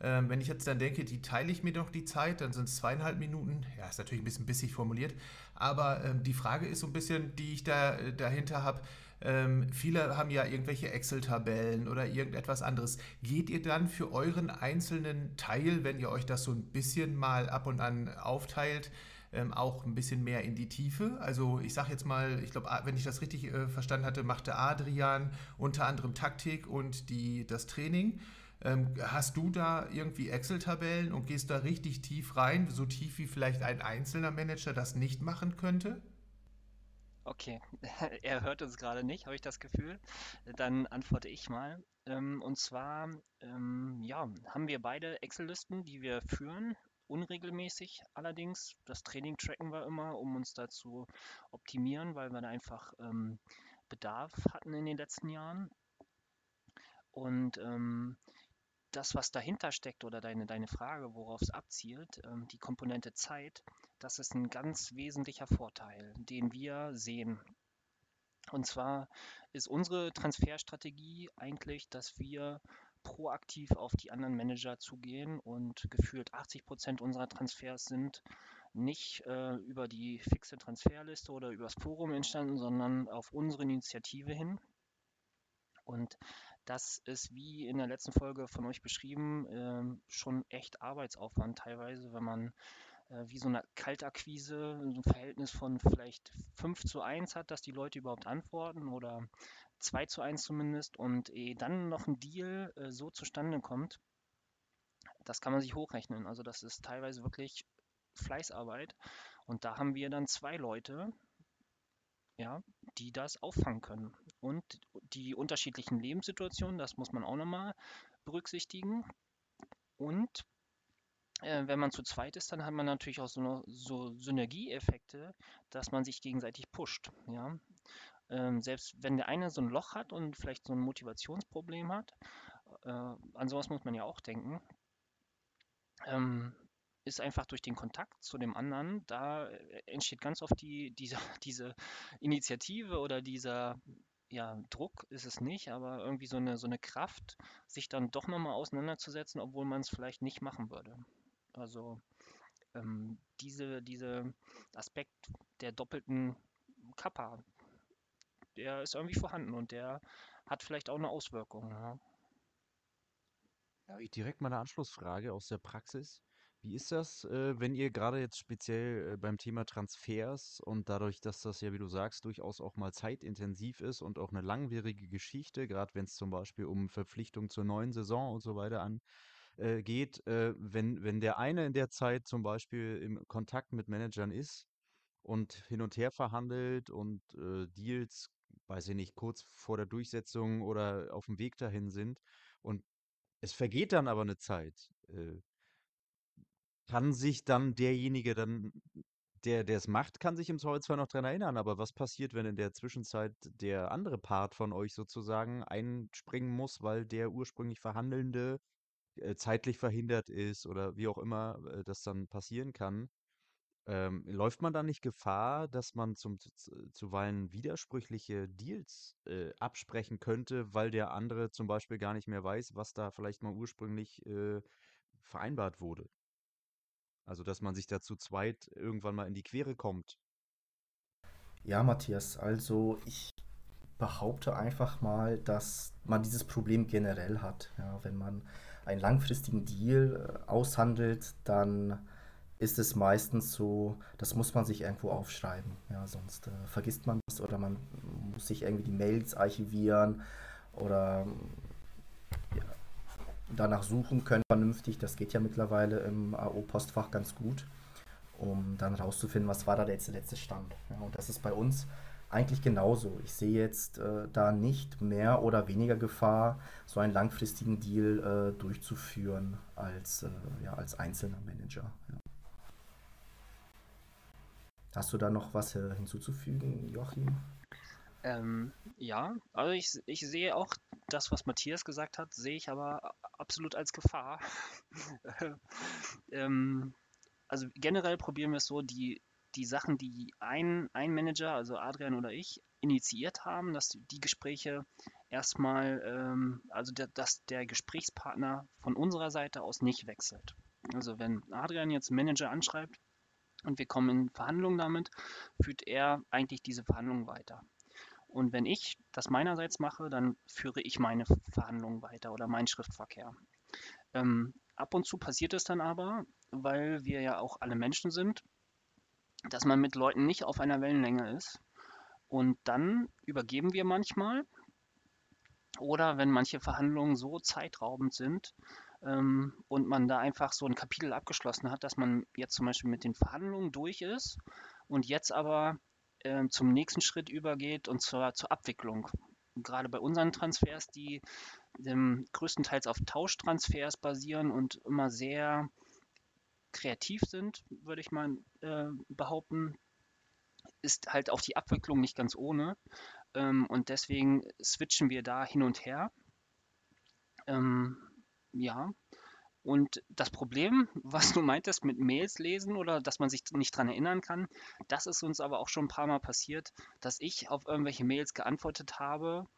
Ähm, wenn ich jetzt dann denke, die teile ich mir doch die Zeit, dann sind es zweieinhalb Minuten. Ja, ist natürlich ein bisschen bissig formuliert. Aber ähm, die Frage ist so ein bisschen, die ich da äh, dahinter habe. Ähm, viele haben ja irgendwelche Excel-Tabellen oder irgendetwas anderes. Geht ihr dann für euren einzelnen Teil, wenn ihr euch das so ein bisschen mal ab und an aufteilt, ähm, auch ein bisschen mehr in die Tiefe? Also ich sage jetzt mal, ich glaube, wenn ich das richtig äh, verstanden hatte, machte Adrian unter anderem Taktik und die, das Training. Ähm, hast du da irgendwie Excel-Tabellen und gehst da richtig tief rein, so tief wie vielleicht ein einzelner Manager das nicht machen könnte? Okay, er hört uns gerade nicht, habe ich das Gefühl. Dann antworte ich mal. Ähm, und zwar, ähm, ja, haben wir beide Excel-Listen, die wir führen, unregelmäßig allerdings. Das Training tracken wir immer, um uns da zu optimieren, weil wir da einfach Bedarf hatten in den letzten Jahren. Und das, was dahinter steckt oder deine, deine Frage, worauf es abzielt, ähm, die Komponente Zeit, das ist ein ganz wesentlicher Vorteil, den wir sehen. Und zwar ist unsere Transferstrategie eigentlich, dass wir proaktiv auf die anderen Manager zugehen und gefühlt 80 Prozent unserer Transfers sind nicht äh, über die fixe Transferliste oder übers Forum entstanden, sondern auf unsere Initiative hin. Und das ist, wie in der letzten Folge von euch beschrieben, ähm, schon echt Arbeitsaufwand teilweise, wenn man äh, wie so eine Kaltakquise ein Verhältnis von vielleicht 5 zu 1 hat, dass die Leute überhaupt antworten oder 2 zu 1 zumindest und eh dann noch ein Deal äh, so zustande kommt, das kann man sich hochrechnen. Also das ist teilweise wirklich Fleißarbeit und da haben wir dann zwei Leute, ja, die das auffangen können. Und die unterschiedlichen Lebenssituationen, das muss man auch nochmal berücksichtigen. Und äh, wenn man zu zweit ist, dann hat man natürlich auch so, so Synergieeffekte, dass man sich gegenseitig pusht. Ja? Ähm, selbst wenn der eine so ein Loch hat und vielleicht so ein Motivationsproblem hat, äh, an sowas muss man ja auch denken. Ähm, ist einfach durch den Kontakt zu dem anderen, da äh, entsteht ganz oft die, diese, diese Initiative oder dieser ja, Druck ist es nicht, aber irgendwie so eine, so eine Kraft, sich dann doch nochmal auseinanderzusetzen, obwohl man es vielleicht nicht machen würde. Also ähm, diese, diese Aspekt der doppelten Kappa, der ist irgendwie vorhanden und der hat vielleicht auch eine Auswirkung. Ja. Ja, ich direkt mal eine Anschlussfrage aus der Praxis. Wie ist das, äh, wenn ihr gerade jetzt speziell äh, beim Thema Transfers und dadurch, dass das ja, wie du sagst, durchaus auch mal zeitintensiv ist und auch eine langwierige Geschichte, gerade wenn es zum Beispiel um Verpflichtung zur neuen Saison und so weiter an äh, geht, wenn, wenn der eine in der Zeit zum Beispiel im Kontakt mit Managern ist und hin und her verhandelt und Deals, weiß ich nicht, kurz vor der Durchsetzung oder auf dem Weg dahin sind und es vergeht dann aber eine Zeit. Kann sich dann derjenige dann, der der es macht, kann sich im Zweifelsfall noch dran erinnern, aber was passiert, wenn in der Zwischenzeit der andere Part von euch sozusagen einspringen muss, weil der ursprünglich Verhandelnde äh, zeitlich verhindert ist oder wie auch immer äh, das dann passieren kann? Ähm, läuft man da nicht Gefahr, dass man zum, zu- zuweilen widersprüchliche Deals äh, absprechen könnte, weil der andere zum Beispiel gar nicht mehr weiß, was da vielleicht mal ursprünglich äh, vereinbart wurde? Also, dass man sich da zu zweit irgendwann mal in die Quere kommt. Ja, Matthias, also ich behaupte einfach mal, dass man dieses Problem generell hat. Ja, wenn man einen langfristigen Deal äh, aushandelt, dann ist es meistens so, das muss man sich irgendwo aufschreiben. Ja, sonst äh, vergisst man es oder man muss sich irgendwie die Mails archivieren oder danach suchen können vernünftig. Das geht ja mittlerweile im AO-Postfach ganz gut, um dann rauszufinden, was war da der letzte Stand. Ja, und das ist bei uns eigentlich genauso. Ich sehe jetzt äh, da nicht mehr oder weniger Gefahr, so einen langfristigen Deal äh, durchzuführen als, äh, ja, als einzelner Manager. Ja. Hast du da noch was äh, hinzuzufügen, Joachim? Ähm, ja, also ich, ich sehe auch das, was Matthias gesagt hat, sehe ich aber absolut als Gefahr. ähm, also generell probieren wir es so, die, die Sachen, die ein, ein Manager, also Adrian oder ich, initiiert haben, dass die, Gespräche erstmal, ähm, also der, dass der Gesprächspartner von unserer Seite aus nicht wechselt. Also wenn Adrian jetzt einen Manager anschreibt und wir kommen in Verhandlungen damit, führt er eigentlich diese Verhandlungen weiter. Und wenn ich das meinerseits mache, dann führe ich meine Verhandlungen weiter oder meinen Schriftverkehr. Ähm, ab und zu passiert es dann aber, weil wir ja auch alle Menschen sind, dass man mit Leuten nicht auf einer Wellenlänge ist. Und dann übergeben wir manchmal. Oder wenn manche Verhandlungen so zeitraubend sind ähm, und man da einfach so ein Kapitel abgeschlossen hat, dass man jetzt zum Beispiel mit den Verhandlungen durch ist und jetzt aber äh, zum nächsten Schritt übergeht und zwar zur Abwicklung. Gerade bei unseren Transfers, die ähm, größtenteils auf Tauschtransfers basieren und immer sehr kreativ sind, würde ich mal äh, behaupten, ist halt auch die Abwicklung nicht ganz ohne. Ähm, und deswegen switchen wir da hin und her. Ähm, ja. Und das Problem, was du meintest mit Mails lesen oder dass man sich nicht dran erinnern kann, das ist uns aber auch schon ein paar Mal passiert, dass ich auf irgendwelche Mails geantwortet habe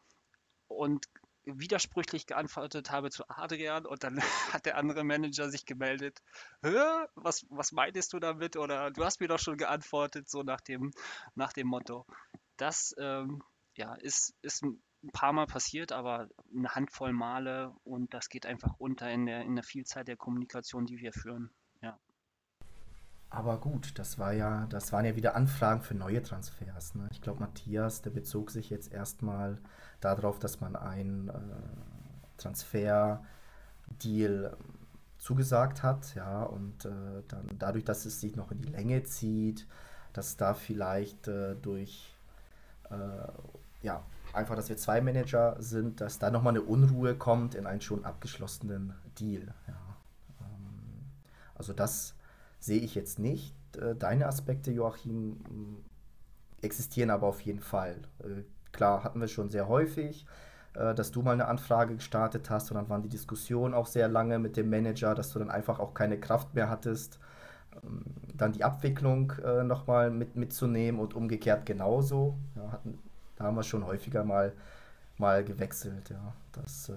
und widersprüchlich geantwortet habe zu Adrian und dann hat der andere Manager sich gemeldet, Hä? Was, was meintest du damit? Oder du hast mir doch schon geantwortet, so nach dem, nach dem Motto. Das ähm, ja, ist, ist ein paar Mal passiert, aber eine Handvoll Male und das geht einfach unter in der, in der Vielzahl der Kommunikation, die wir führen. Ja. Aber gut, das war ja, das waren ja wieder Anfragen für neue Transfers. Ne? Ich glaube, Matthias, der bezog sich jetzt erstmal darauf, dass man einen äh, Transfer-Deal zugesagt hat, ja, und äh, dann dadurch, dass es sich noch in die Länge zieht, dass da vielleicht äh, durch, äh, ja, einfach, dass wir zwei Manager sind, dass da nochmal eine Unruhe kommt in einen schon abgeschlossenen Deal, ja. Ähm, also das sehe ich jetzt nicht. Äh, deine Aspekte, Joachim, existieren aber auf jeden Fall. Äh, klar, hatten wir schon sehr häufig, äh, dass du mal eine Anfrage gestartet hast und dann waren die Diskussionen auch sehr lange mit dem Manager, dass du dann einfach auch keine Kraft mehr hattest, ähm, dann die Abwicklung nochmal mit, mitzunehmen und umgekehrt genauso. Ja, hatten, da haben wir schon häufiger mal, mal gewechselt. Ja. Das,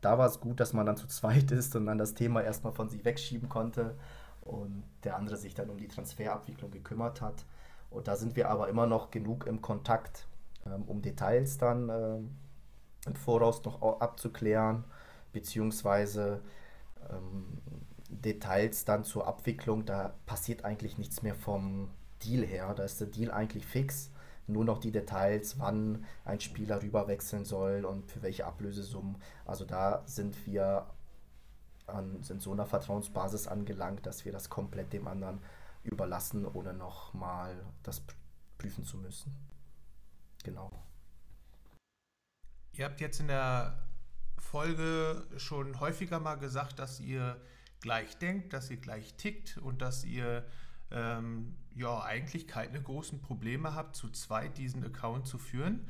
da war es gut, dass man dann zu zweit ist und dann das Thema erstmal von sich wegschieben konnte und der andere sich dann um die Transferabwicklung gekümmert hat. Und da sind wir aber immer noch genug im Kontakt, ähm, um Details dann ähm, im Voraus noch abzuklären, beziehungsweise ähm, Details dann zur Abwicklung, da passiert eigentlich nichts mehr vom Deal her. Da ist der Deal eigentlich fix. Nur noch die Details, wann ein Spieler rüberwechseln soll und für welche Ablösesummen. Also da sind wir an sind so einer Vertrauensbasis angelangt, dass wir das komplett dem anderen überlassen, ohne nochmal das prüfen zu müssen. Genau. Ihr habt jetzt in der Folge schon häufiger mal gesagt, dass ihr gleich denkt, dass ihr gleich tickt und dass ihr ähm, ja eigentlich keine großen Probleme habt, zu zweit diesen Account zu führen.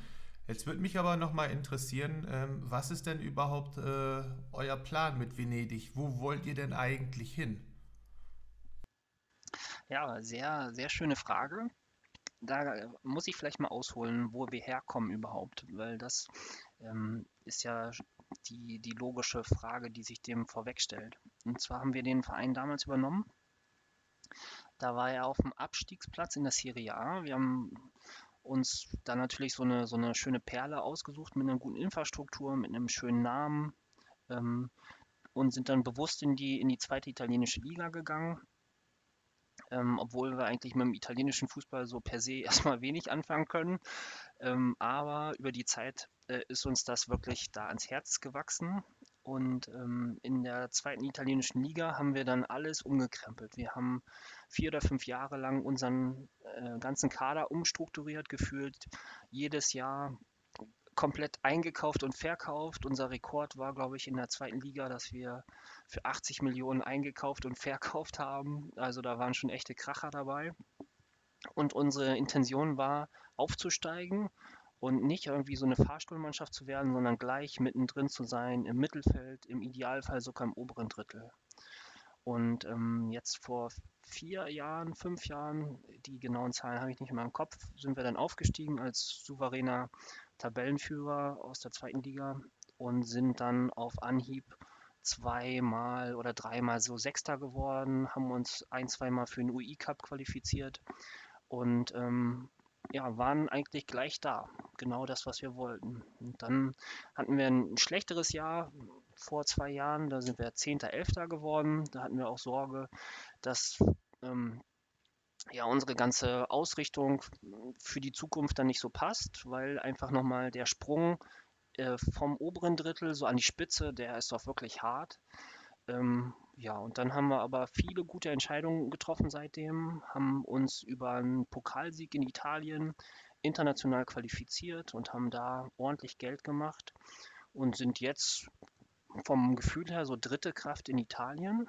Jetzt würde mich aber noch mal interessieren, ähm, was ist denn überhaupt äh, euer Plan mit Venedig? Wo wollt ihr denn eigentlich hin? Ja, sehr, sehr schöne Frage. Da muss ich vielleicht mal ausholen, wo wir herkommen überhaupt, weil das ähm, ist ja die, die logische Frage, die sich dem vorwegstellt. Und zwar haben wir den Verein damals übernommen. Da war er auf dem Abstiegsplatz in der Serie A. Wir haben uns dann natürlich so eine, so eine schöne Perle ausgesucht mit einer guten Infrastruktur, mit einem schönen Namen ähm, und sind dann bewusst in die, in die zweite italienische Liga gegangen. Ähm, obwohl wir eigentlich mit dem italienischen Fußball so per se erstmal wenig anfangen können. Ähm, aber über die Zeit äh, ist uns das wirklich da ans Herz gewachsen. Und ähm, in der zweiten italienischen Liga haben wir dann alles umgekrempelt. Wir haben vier oder fünf Jahre lang unseren äh, ganzen Kader umstrukturiert gefühlt. Jedes Jahr komplett eingekauft und verkauft. Unser Rekord war, glaube ich, in der zweiten Liga, dass wir für 80 Millionen eingekauft und verkauft haben. Also da waren schon echte Kracher dabei. Und unsere Intention war, aufzusteigen und nicht irgendwie so eine Fahrstuhlmannschaft zu werden, sondern gleich mittendrin zu sein, im Mittelfeld, im Idealfall sogar im oberen Drittel. Und ähm, jetzt vor vier Jahren, fünf Jahren, die genauen Zahlen habe ich nicht mehr im Kopf, sind wir dann aufgestiegen als souveräner Tabellenführer aus der zweiten Liga und sind dann auf Anhieb zweimal oder dreimal so Sechster geworden, haben uns ein, zweimal für den UI Cup qualifiziert und ähm, ja, waren eigentlich gleich da. Genau das, was wir wollten. Und dann hatten wir ein schlechteres Jahr vor zwei Jahren. Da sind wir 10., 11. geworden. Da hatten wir auch Sorge, dass ähm, ja, unsere ganze Ausrichtung für die Zukunft dann nicht so passt, weil einfach nochmal der Sprung äh, vom oberen Drittel so an die Spitze, der ist doch wirklich hart. Ähm, ja, und dann haben wir aber viele gute Entscheidungen getroffen seitdem, haben uns über einen Pokalsieg in Italien international qualifiziert und haben da ordentlich Geld gemacht und sind jetzt vom Gefühl her so dritte Kraft in Italien.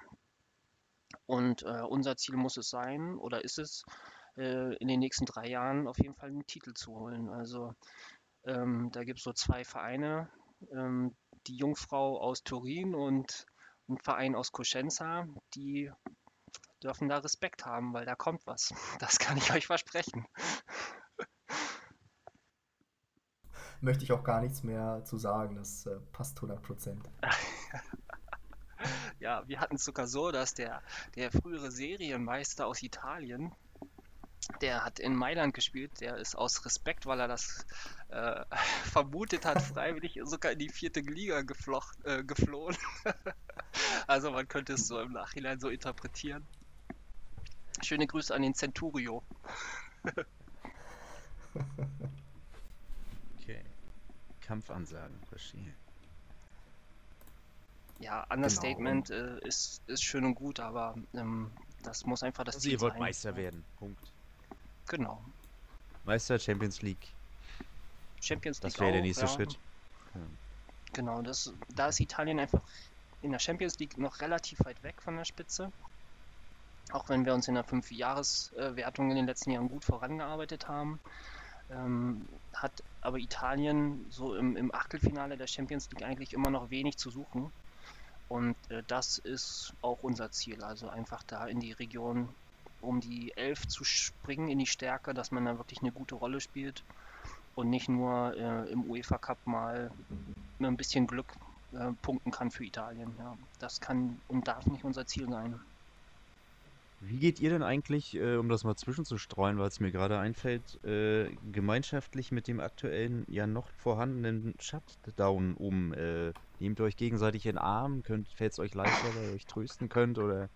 Und äh, unser Ziel muss es sein, oder ist es, äh, in den nächsten drei Jahren auf jeden Fall einen Titel zu holen. Also ähm, da gibt es so zwei Vereine, ähm, die Jungfrau aus Turin und ein Verein aus Cosenza, die dürfen da Respekt haben, weil da kommt was. Das kann ich euch versprechen. Möchte ich auch gar nichts mehr zu sagen, das äh, passt 100 Prozent. ja, wir hatten es sogar so, dass der, der frühere Serienmeister aus Italien, der hat in Mailand gespielt, der ist aus Respekt, weil er das äh, vermutet hat, freiwillig sogar in die vierte Liga geflocht, äh, geflohen. also man könnte es so im Nachhinein so interpretieren. Schöne Grüße an den Centurio. okay. Kampfansagen, verstehe. Ja, Understatement genau. äh, ist, ist schön und gut, aber ähm, das muss einfach das also Ziel ihr wollt sein. Meister werden, Punkt. Genau. Meister Champions League. Champions League. Das wäre der nächste ja. Schritt. Ja. Genau, das, da ist Italien einfach in der Champions League noch relativ weit weg von der Spitze. Auch wenn wir uns in der Fünf-Jahres-Wertung in den letzten Jahren gut vorangearbeitet haben, ähm, hat aber Italien so im, im, Achtelfinale der Champions League eigentlich immer noch wenig zu suchen. Und äh, das ist auch unser Ziel, also einfach da in die Region um die Elf zu springen, in die Stärke, dass man da wirklich eine gute Rolle spielt und nicht nur äh, im UEFA Cup mal mit ein bisschen Glück äh, punkten kann für Italien. Ja, das kann und darf nicht unser Ziel sein. Wie geht ihr denn eigentlich, äh, um das mal zwischenzustreuen, weil es mir gerade einfällt, äh, gemeinschaftlich mit dem aktuellen, ja noch vorhandenen Shutdown um? Äh, Nehmt ihr euch gegenseitig in den Arm? Fällt es euch leichter, weil ihr euch trösten könnt? Oder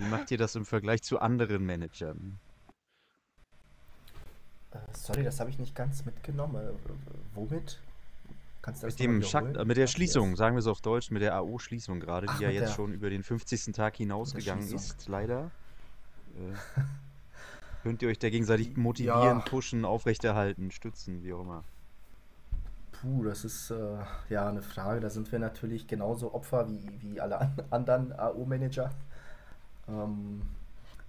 wie macht ihr das im Vergleich zu anderen Managern? Äh, sorry, das habe ich nicht ganz mitgenommen. Äh, womit? Kannst du das mit dem Schak mit der Schließung, sagen wir es auf Deutsch, mit der AO-Schließung gerade, die ja jetzt der... schon über den 50. Tag hinausgegangen ist, leider. Äh, könnt ihr euch da gegenseitig motivieren, ja. pushen, aufrechterhalten, stützen, wie auch immer? Puh, das ist äh, ja eine Frage. Da sind wir natürlich genauso Opfer wie, wie alle an, anderen AO-Manager. Ähm,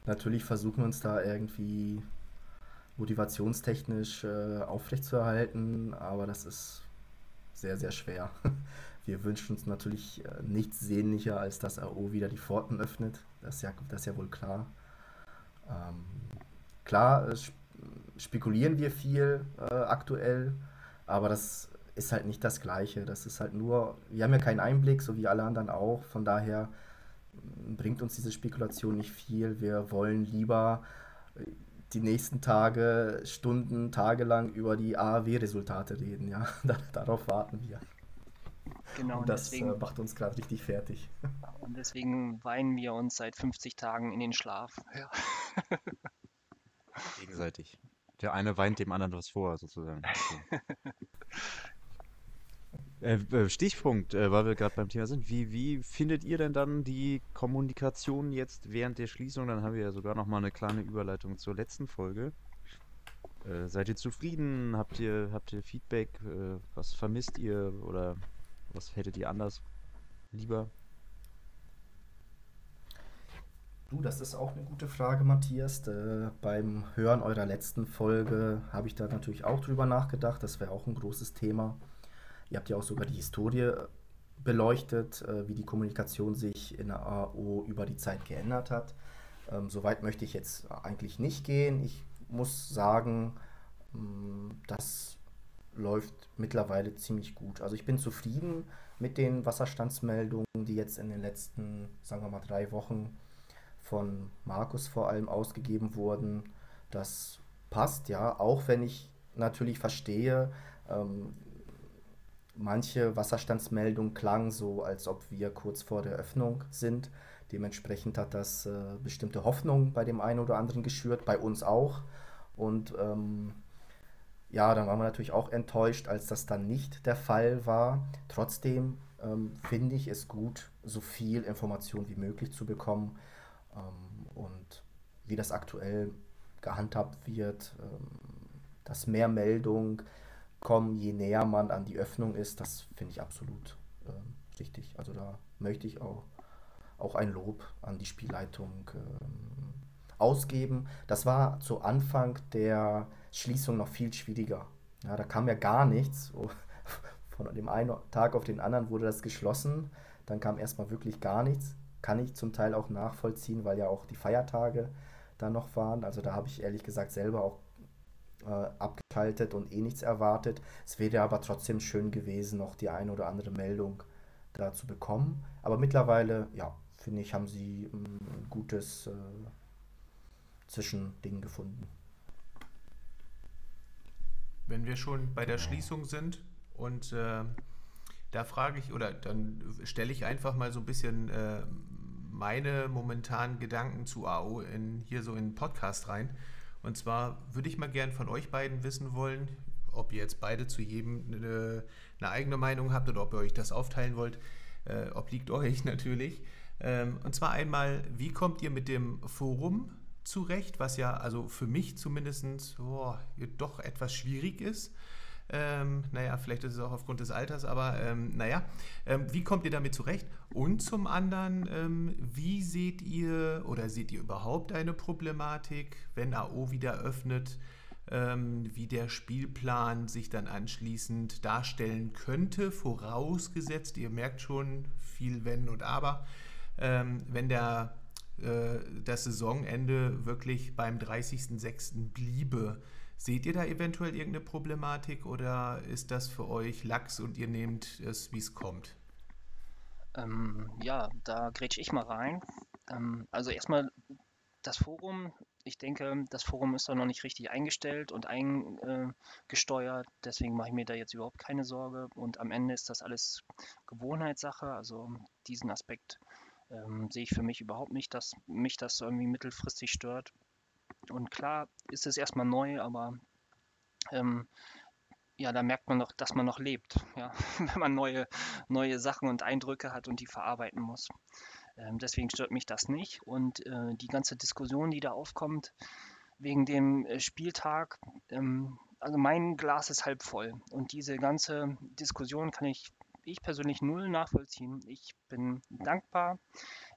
natürlich versuchen wir uns da irgendwie motivationstechnisch äh, aufrechtzuerhalten, aber das ist sehr, sehr schwer. Wir wünschen uns natürlich äh, nichts sehnlicher, als dass AO wieder die Pforten öffnet. Das ist ja, das ist ja wohl klar. Ähm, klar, äh, spekulieren wir viel äh, aktuell, aber das ist halt nicht das Gleiche. Das ist halt nur, wir haben ja keinen Einblick, so wie alle anderen auch. Von daher bringt uns diese Spekulation nicht viel. Wir wollen lieber äh, die nächsten Tage, Stunden, Tage lang über die AAW-Resultate reden. Ja, darauf warten wir. Genau, und das deswegen, äh, macht uns gerade richtig fertig. Und deswegen weinen wir uns seit 50 Tagen in den Schlaf. Ja. Gegenseitig. Der eine weint dem anderen was vor, sozusagen. Äh, äh, Stichpunkt, äh, weil wir gerade beim Thema sind. Wie, wie findet ihr denn dann die Kommunikation jetzt während der Schließung? Dann haben wir ja sogar noch mal eine kleine Überleitung zur letzten Folge. Äh, seid ihr zufrieden? Habt ihr, habt ihr Feedback? Äh, was vermisst ihr oder was hättet ihr anders lieber? Du, das ist auch eine gute Frage, Matthias. Äh, beim Hören eurer letzten Folge habe ich da natürlich auch drüber nachgedacht. Das wäre auch ein großes Thema. Ihr habt ja auch sogar die Historie äh, beleuchtet, äh, wie die Kommunikation sich in der AO über die Zeit geändert hat. Ähm, Soweit möchte ich jetzt eigentlich nicht gehen. Ich muss sagen, mm, das läuft mittlerweile ziemlich gut. Also ich bin zufrieden mit den Wasserstandsmeldungen, die jetzt in den letzten, sagen wir mal, drei Wochen von Markus vor allem ausgegeben wurden. Das passt ja, auch wenn ich natürlich verstehe, ähm, Manche Wasserstandsmeldungen klangen so, als ob wir kurz vor der Öffnung sind. Dementsprechend hat das äh, bestimmte Hoffnung bei dem einen oder anderen geschürt, bei uns auch. Und ähm, ja, dann waren wir natürlich auch enttäuscht, als das dann nicht der Fall war. Trotzdem ähm, finde ich es gut, so viel Information wie möglich zu bekommen. Ähm, und wie das aktuell gehandhabt wird, ähm, dass mehr Meldungen kommen, je näher man an die Öffnung ist. Das finde ich absolut äh, richtig. Also da möchte ich auch, auch ein Lob an die Spielleitung ähm, ausgeben. Das war zu Anfang der Schließung noch viel schwieriger. Ja, da kam ja gar nichts. Von dem einen Tag auf den anderen wurde das geschlossen. Dann kam erstmal wirklich gar nichts. Kann ich zum Teil auch nachvollziehen, weil ja auch die Feiertage da noch waren. Also da habe ich ehrlich gesagt selber auch äh, abgeschaltet und eh nichts erwartet. Es wäre aber trotzdem schön gewesen, noch die eine oder andere Meldung da zu bekommen. Aber mittlerweile, ja, finde ich, haben sie ein gutes äh, Zwischending gefunden. Wenn wir schon bei der Schließung sind und äh, da frage ich oder dann stelle ich einfach mal so ein bisschen äh, meine momentanen Gedanken zu AO in, hier so in den Podcast rein. Und zwar würde ich mal gern von euch beiden wissen wollen, ob ihr jetzt beide zu jedem eine, eine eigene Meinung habt oder ob ihr euch das aufteilen wollt. Äh, obliegt euch natürlich. Ähm, und zwar einmal, wie kommt ihr mit dem Forum zurecht, was ja also für mich zumindest oh, doch etwas schwierig ist. Ähm, naja, vielleicht ist es auch aufgrund des Alters, aber ähm, naja, ähm, wie kommt ihr damit zurecht? Und zum anderen, ähm, wie seht ihr oder seht ihr überhaupt eine Problematik, wenn AO wieder öffnet, ähm, wie der Spielplan sich dann anschließend darstellen könnte, vorausgesetzt, ihr merkt schon viel Wenn und Aber, ähm, wenn der, äh, das Saisonende wirklich beim 30.06. bliebe? Seht ihr da eventuell irgendeine Problematik oder ist das für euch Lachs und ihr nehmt es, wie es kommt? Ähm, ja, da grätsch ich mal rein. Ähm, also erstmal das Forum, ich denke, das Forum ist da noch nicht richtig eingestellt und eingesteuert. Deswegen mache ich mir da jetzt überhaupt keine Sorge. Und am Ende ist das alles Gewohnheitssache. Also diesen Aspekt ähm, sehe ich für mich überhaupt nicht, dass mich das irgendwie mittelfristig stört. Und klar ist es erstmal neu, aber ähm, ja, da merkt man noch, dass man noch lebt, ja, wenn man neue, neue Sachen und Eindrücke hat und die verarbeiten muss. Ähm, deswegen stört mich das nicht. Und äh, die ganze Diskussion, die da aufkommt, wegen dem äh, Spieltag, ähm, also mein Glas ist halb voll. Und diese ganze Diskussion kann ich, ich persönlich null nachvollziehen. Ich bin dankbar.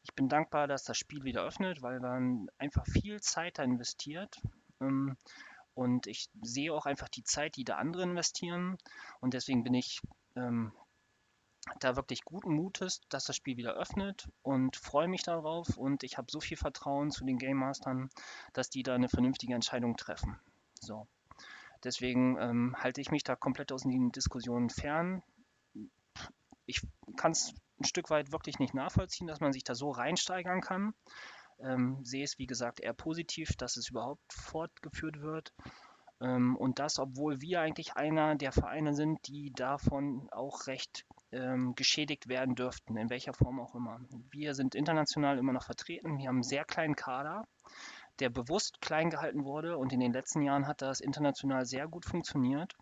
Ich bin dankbar, dass das Spiel wieder öffnet, weil man einfach viel Zeit da investiert. Ähm, und ich sehe auch einfach die Zeit, die da andere investieren. Und deswegen bin ich ähm, da wirklich guten Mutes, dass das Spiel wieder öffnet und freue mich darauf. Und ich habe so viel Vertrauen zu den Game Mastern, dass die da eine vernünftige Entscheidung treffen. So. Deswegen ähm, halte ich mich da komplett aus den Diskussionen fern. Ich kann es ein Stück weit wirklich nicht nachvollziehen, dass man sich da so reinsteigern kann. Ähm, sehe es, wie gesagt, eher positiv, dass es überhaupt fortgeführt wird. Ähm, und das, obwohl wir eigentlich einer der Vereine sind, die davon auch recht ähm, geschädigt werden dürften, in welcher Form auch immer. Wir sind international immer noch vertreten. Wir haben einen sehr kleinen Kader, der bewusst klein gehalten wurde und in den letzten Jahren hat das international sehr gut funktioniert.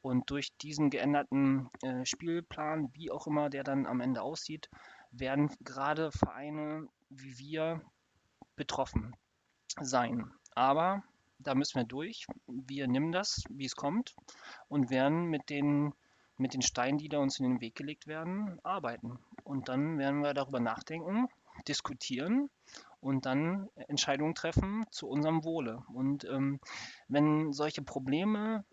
Und durch diesen geänderten äh, Spielplan, wie auch immer der dann am Ende aussieht, werden gerade Vereine wie wir betroffen sein. Aber da müssen wir durch. Wir nehmen das, wie es kommt, und werden mit den mit den Steinen, die da uns in den Weg gelegt werden, arbeiten. Und dann werden wir darüber nachdenken, diskutieren und dann Entscheidungen treffen zu unserem Wohle. Und ähm, wenn solche Probleme,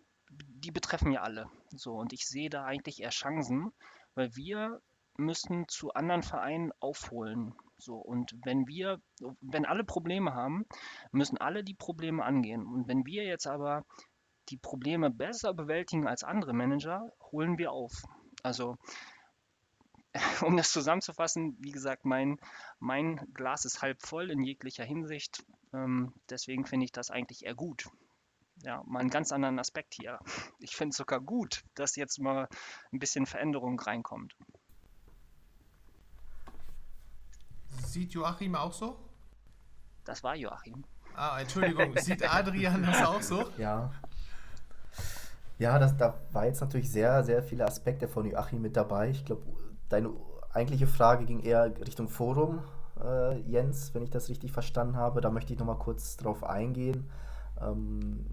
die betreffen ja alle. So, und ich sehe da eigentlich eher Chancen, weil wir müssen zu anderen Vereinen aufholen. So, und wenn wir, wenn alle Probleme haben, müssen alle die Probleme angehen. Und wenn wir jetzt aber die Probleme besser bewältigen als andere Manager, holen wir auf. Also, um das zusammenzufassen, wie gesagt, mein, mein Glas ist halb voll in jeglicher Hinsicht. Ähm, deswegen finde ich das eigentlich eher gut. Ja, mal einen ganz anderen Aspekt hier. Ich finde es sogar gut, dass jetzt mal ein bisschen Veränderung reinkommt. Sieht Joachim auch so? Das war Joachim. Ah, Entschuldigung, sieht Adrian das auch so? Ja, ja, das, da war jetzt natürlich sehr, sehr viele Aspekte von Joachim mit dabei. Ich glaube, deine eigentliche Frage ging eher Richtung Forum, äh, Jens, wenn ich das richtig verstanden habe. Da möchte ich nochmal kurz drauf eingehen. Ähm,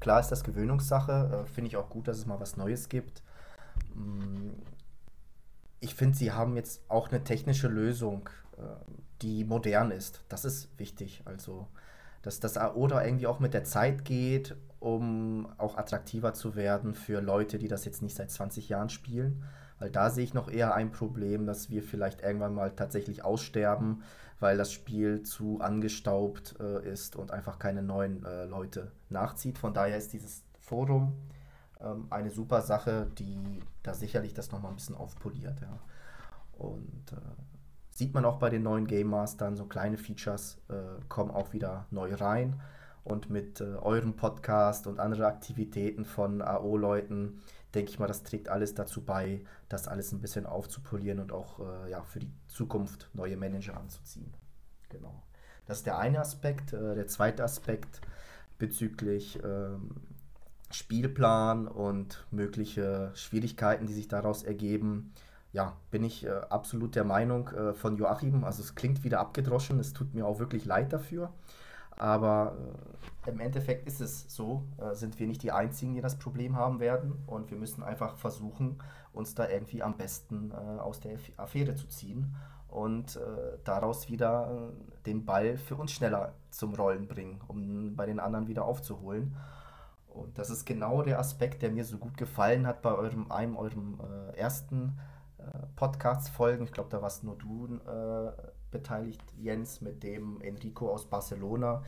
klar ist das Gewöhnungssache. Äh, finde ich auch gut, dass es mal was Neues gibt. Ähm, ich finde, sie haben jetzt auch eine technische Lösung, äh, die modern ist. Das ist wichtig. Also, dass das AODA irgendwie auch mit der Zeit geht um auch attraktiver zu werden für Leute, die das jetzt nicht seit 20 Jahren spielen. Weil da sehe ich noch eher ein Problem, dass wir vielleicht irgendwann mal tatsächlich aussterben, weil das Spiel zu angestaubt äh, ist und einfach keine neuen äh, Leute nachzieht. Von daher ist dieses Forum ähm, eine super Sache, die da sicherlich das nochmal ein bisschen aufpoliert. Ja. Und äh, sieht man auch bei den neuen Game Mastern, so kleine Features äh, kommen auch wieder neu rein und mit äh, eurem Podcast und anderen Aktivitäten von AO-Leuten, denke ich mal, das trägt alles dazu bei, das alles ein bisschen aufzupolieren und auch äh, ja, für die Zukunft neue Manager anzuziehen. Genau. Das ist der eine Aspekt. Äh, der zweite Aspekt bezüglich ähm, Spielplan und mögliche Schwierigkeiten, die sich daraus ergeben. Ja, bin ich äh, absolut der Meinung äh, von Joachim. Also es klingt wieder abgedroschen, es tut mir auch wirklich leid dafür. Aber äh, im Endeffekt ist es so, äh, sind wir nicht die Einzigen, die das Problem haben werden. Und wir müssen einfach versuchen, uns da irgendwie am besten äh, aus der Affäre zu ziehen und äh, daraus wieder äh, den Ball für uns schneller zum Rollen bringen, um bei den anderen wieder aufzuholen. Und das ist genau der Aspekt, der mir so gut gefallen hat bei eurem, einem eurem äh, ersten Podcast-Folgen. Ich glaube, da warst nur du beteiligt, Jens, mit dem Enrico aus Barcelona.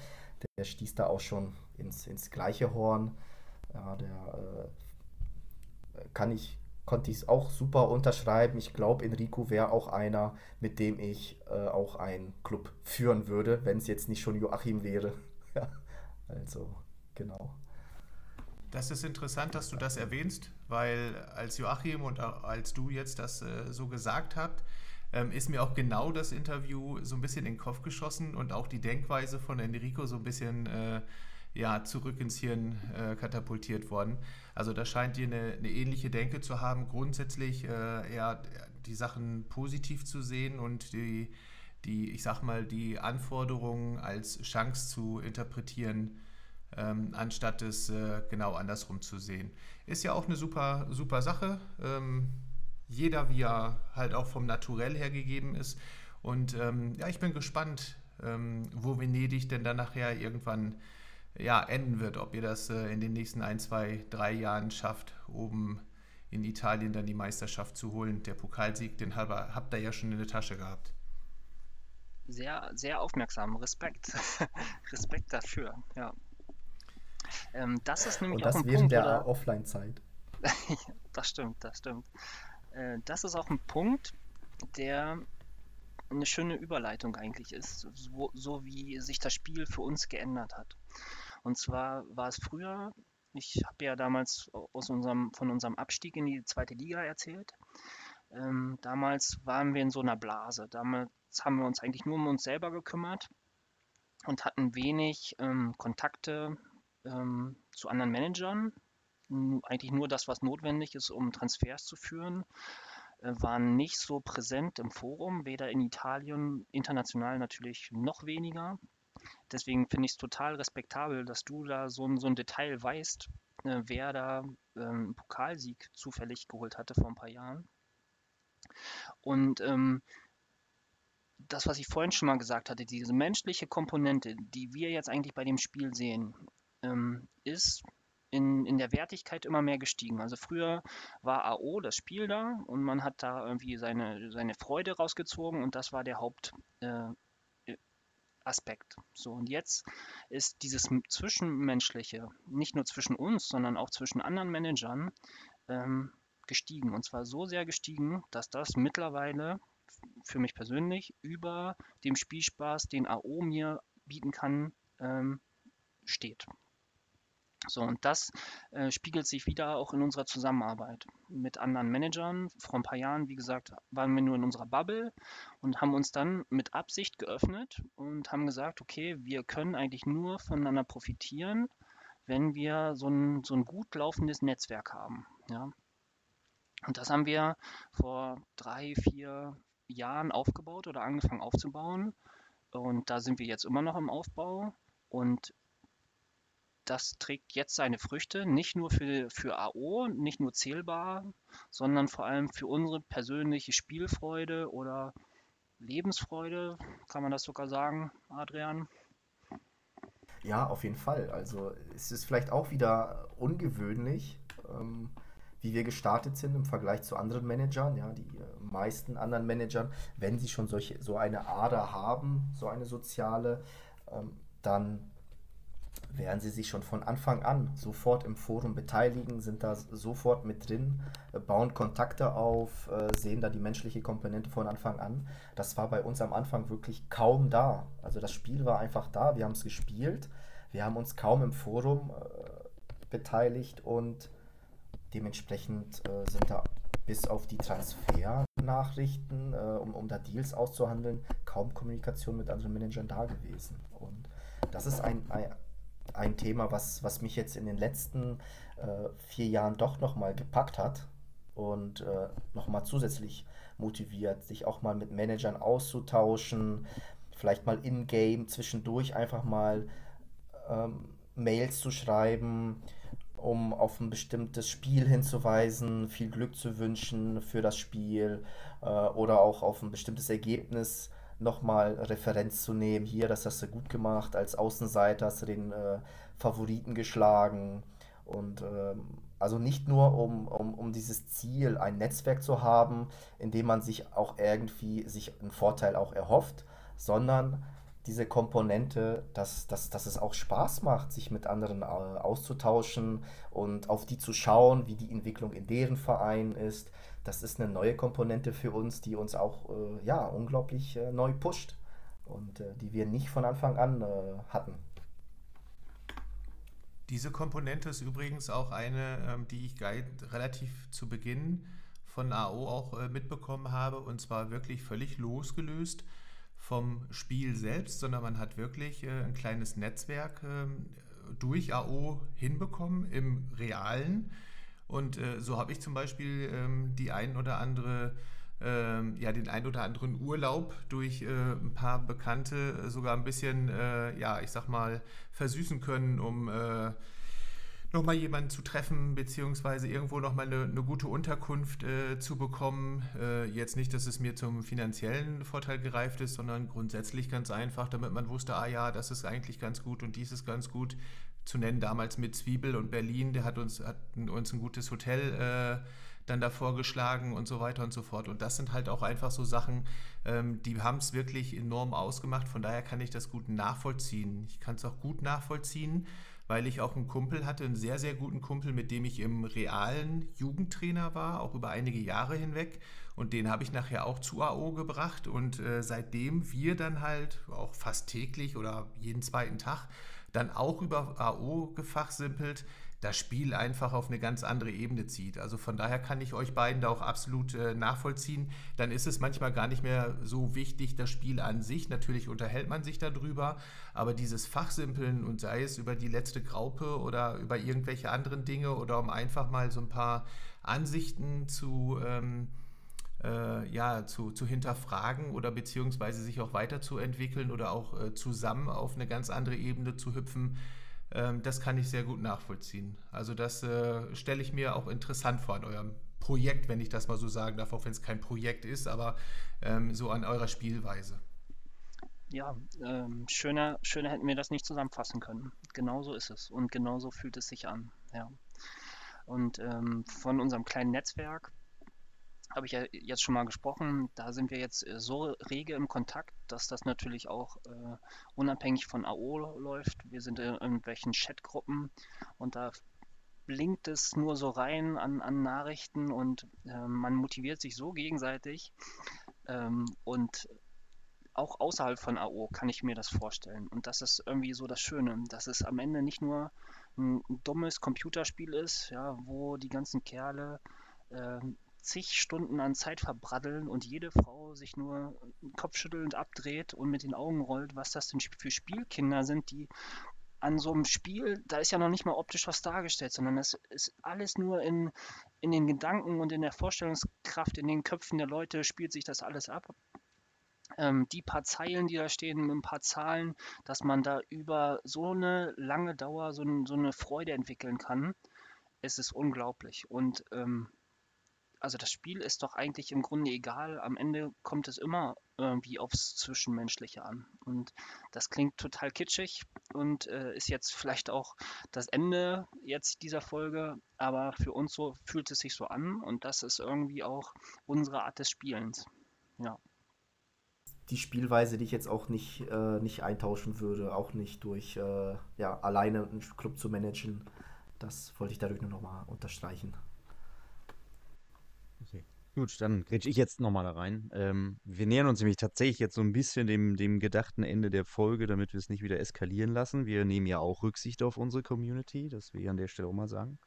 Der stieß da auch schon ins, ins gleiche Horn. Ja, der äh, kann ich, konnte ich auch super unterschreiben. Ich glaube, Enrico wäre auch einer, mit dem ich äh, auch einen Club führen würde, wenn es jetzt nicht schon Joachim wäre. ja, also genau. Das ist interessant, dass du das erwähnst, weil als Joachim und als du jetzt das äh, so gesagt habt, ähm, ist mir auch genau das Interview so ein bisschen in den Kopf geschossen und auch die Denkweise von Enrico so ein bisschen äh, ja, zurück ins Hirn äh, katapultiert worden. Also da scheint dir eine, eine ähnliche Denke zu haben, grundsätzlich äh, eher die Sachen positiv zu sehen und die, die, ich sag mal, die Anforderungen als Chance zu interpretieren ähm, anstatt es äh, genau andersrum zu sehen. Ist ja auch eine super, super Sache. Ähm, jeder, wie er halt auch vom Naturell her gegeben ist. Und ähm, ja, ich bin gespannt, ähm, wo Venedig denn dann nachher irgendwann ja, enden wird. Ob ihr das äh, in den nächsten ein, zwei, drei Jahren schafft, oben in Italien dann die Meisterschaft zu holen. Der Pokalsieg, den habt ihr ja schon in der Tasche gehabt. Sehr, sehr aufmerksam. Respekt. Respekt dafür, ja. Ähm, das ist nämlich Und das auch ein während Punkt, der? Offline-Zeit. das stimmt, das stimmt. Äh, das ist auch ein Punkt, der eine schöne Überleitung eigentlich ist, so, so wie sich das Spiel für uns geändert hat. Und zwar war es früher, ich habe ja damals aus unserem, von unserem Abstieg in die zweite Liga erzählt. Ähm, damals waren wir in so einer Blase. Damals haben wir uns eigentlich nur um uns selber gekümmert und hatten wenig ähm, Kontakte ähm, zu anderen Managern. Eigentlich nur das, was notwendig ist, um Transfers zu führen, äh, waren nicht so präsent im Forum, weder in Italien, international natürlich noch weniger. Deswegen finde ich es total respektabel, dass du da so ein, so ein Detail weißt, äh, wer da ähm, Pokalsieg zufällig geholt hatte vor ein paar Jahren. Und ähm, das, was ich vorhin schon mal gesagt hatte, diese menschliche Komponente, die wir jetzt eigentlich bei dem Spiel sehen, ähm, ist in, in der Wertigkeit immer mehr gestiegen. Also früher war AO das Spiel da und man hat da irgendwie seine, seine Freude rausgezogen und das war der Hauptaspekt. Äh, so, und jetzt ist dieses Zwischenmenschliche, nicht nur zwischen uns, sondern auch zwischen anderen Managern, ähm, gestiegen. Und zwar so sehr gestiegen, dass das mittlerweile für mich persönlich über dem Spielspaß, den AO mir bieten kann, ähm, steht. So, und das äh, spiegelt sich wieder auch in unserer Zusammenarbeit mit anderen Managern. Vor ein paar Jahren, wie gesagt, waren wir nur in unserer Bubble und haben uns dann mit Absicht geöffnet und haben gesagt, okay, wir können eigentlich nur voneinander profitieren, wenn wir so ein, so ein gut laufendes Netzwerk haben. Ja? Und das haben wir vor drei, vier Jahren aufgebaut oder angefangen aufzubauen. Und da sind wir jetzt immer noch im Aufbau. Und das trägt jetzt seine Früchte, nicht nur für, für AO, nicht nur zählbar, sondern vor allem für unsere persönliche Spielfreude oder Lebensfreude, kann man das sogar sagen, Adrian? Ja, auf jeden Fall. Also es ist vielleicht auch wieder ungewöhnlich, ähm, wie wir gestartet sind im Vergleich zu anderen Managern. Ja, die äh, meisten anderen Managern, wenn sie schon solche, so eine Ader haben, so eine soziale, ähm, dann werden sie sich schon von Anfang an sofort im Forum beteiligen, sind da sofort mit drin, äh, bauen Kontakte auf, äh, sehen da die menschliche Komponente von Anfang an. Das war bei uns am Anfang wirklich kaum da. Also das Spiel war einfach da, wir haben es gespielt, wir haben uns kaum im Forum äh, beteiligt und dementsprechend sind da bis auf die Transfernachrichten, um, um da Deals auszuhandeln, kaum Kommunikation mit anderen Managern da gewesen. Und das ist ein, ein ein Thema, was, was mich jetzt in den letzten äh, vier Jahren doch nochmal gepackt hat und äh, nochmal zusätzlich motiviert, sich auch mal mit Managern auszutauschen, vielleicht mal in-game zwischendurch einfach mal ähm, Mails zu schreiben, um auf ein bestimmtes Spiel hinzuweisen, viel Glück zu wünschen für das Spiel äh, oder auch auf ein bestimmtes Ergebnis nochmal Referenz zu nehmen. Hier, das hast du gut gemacht. Als Außenseiter hast du den äh, Favoriten geschlagen. Und ähm, also nicht nur, um, um, um dieses Ziel, ein Netzwerk zu haben, in dem man sich auch irgendwie sich einen Vorteil auch erhofft, sondern diese Komponente, dass, dass, dass es auch Spaß macht, sich mit anderen äh, auszutauschen und auf die zu schauen, wie die Entwicklung in deren Verein ist, das ist eine neue Komponente für uns, die uns auch äh, ja, unglaublich äh, neu pusht und äh, die wir nicht von Anfang an äh, hatten. Diese Komponente ist übrigens auch eine, ähm, die ich relativ zu Beginn von AO auch äh, mitbekommen habe und zwar wirklich völlig losgelöst vom Spiel selbst, sondern man hat wirklich äh, ein kleines Netzwerk ähm, durch AO hinbekommen im Realen. Und äh, so habe ich zum Beispiel ähm, die ein oder andere ähm, ja, den ein oder anderen Urlaub durch äh, ein paar Bekannte sogar ein bisschen, äh, ja, ich sag mal, versüßen können, um äh, nochmal jemanden zu treffen, beziehungsweise irgendwo nochmal eine, eine gute Unterkunft äh, zu bekommen. Äh, jetzt nicht, dass es mir zum finanziellen Vorteil gereift ist, sondern grundsätzlich ganz einfach, damit man wusste, ah ja, das ist eigentlich ganz gut und dies ist ganz gut zu nennen. Damals mit Zwiebel und Berlin, der hat uns, hat uns ein gutes Hotel äh, dann davor geschlagen und so weiter und so fort. Und das sind halt auch einfach so Sachen, ähm, die haben es wirklich enorm ausgemacht. Von daher kann ich das gut nachvollziehen. Ich kann es auch gut nachvollziehen, weil ich auch einen Kumpel hatte, einen sehr, sehr guten Kumpel, mit dem ich im realen Jugendtrainer war, auch über einige Jahre hinweg. Und den habe ich nachher auch zu AO gebracht. Und äh, seitdem wir dann halt auch fast täglich oder jeden zweiten Tag dann auch über AO gefachsimpelt, das Spiel einfach auf eine ganz andere Ebene zieht. Also von daher kann ich euch beiden da auch absolut äh, nachvollziehen. Dann ist es manchmal gar nicht mehr so wichtig, das Spiel an sich. Natürlich unterhält man sich darüber, aber dieses Fachsimpeln und sei es über die letzte Graupe oder über irgendwelche anderen Dinge oder um einfach mal so ein paar Ansichten zu... Ähm, äh, ja, zu, zu hinterfragen oder beziehungsweise sich auch weiterzuentwickeln oder auch äh, zusammen auf eine ganz andere Ebene zu hüpfen, ähm, das kann ich sehr gut nachvollziehen. Also das äh, stelle ich mir auch interessant vor an eurem Projekt, wenn ich das mal so sagen darf, auch wenn es kein Projekt ist, aber ähm, so an eurer Spielweise. Ja, ähm, schöner, schöner hätten wir das nicht zusammenfassen können. Genauso ist es und genauso fühlt es sich an. Ja. Und ähm, von unserem kleinen Netzwerk habe ich ja jetzt schon mal gesprochen, da sind wir jetzt äh, so rege im Kontakt, dass das natürlich auch äh, unabhängig von AO läuft. Wir sind in irgendwelchen Chatgruppen und da blinkt es nur so rein an, an Nachrichten und äh, man motiviert sich so gegenseitig. Ähm, und auch außerhalb von AO kann ich mir das vorstellen. Und das ist irgendwie so das Schöne, dass es am Ende nicht nur ein dummes Computerspiel ist, ja, wo die ganzen Kerle äh, zig Stunden an Zeit verbraddeln und jede Frau sich nur kopfschüttelnd abdreht und mit den Augen rollt, was das denn für Spielkinder sind, die an so einem Spiel, da ist ja noch nicht mal optisch was dargestellt, sondern es ist alles nur in, in den Gedanken und in der Vorstellungskraft, in den Köpfen der Leute spielt sich das alles ab. Ähm, die paar Zeilen, die da stehen, mit ein paar Zahlen, dass man da über so eine lange Dauer so, so eine Freude entwickeln kann, es ist unglaublich. Und ähm, also das Spiel ist doch eigentlich im Grunde egal. Am Ende kommt es immer irgendwie aufs Zwischenmenschliche an. Und das klingt total kitschig und äh, ist jetzt vielleicht auch das Ende jetzt dieser Folge, aber für uns so fühlt es sich so an und das ist irgendwie auch unsere Art des Spielens. Ja. Die Spielweise, die ich jetzt auch nicht, äh, nicht eintauschen würde, auch nicht durch äh, ja, alleine einen Club zu managen. Das wollte ich dadurch nur nochmal unterstreichen. Gut, dann grätsch ich jetzt nochmal da rein. Ähm, wir nähern uns nämlich tatsächlich jetzt so ein bisschen dem, dem gedachten Ende der Folge, damit wir es nicht wieder eskalieren lassen. Wir nehmen ja auch Rücksicht auf unsere Community, das will ich an der Stelle auch mal sagen.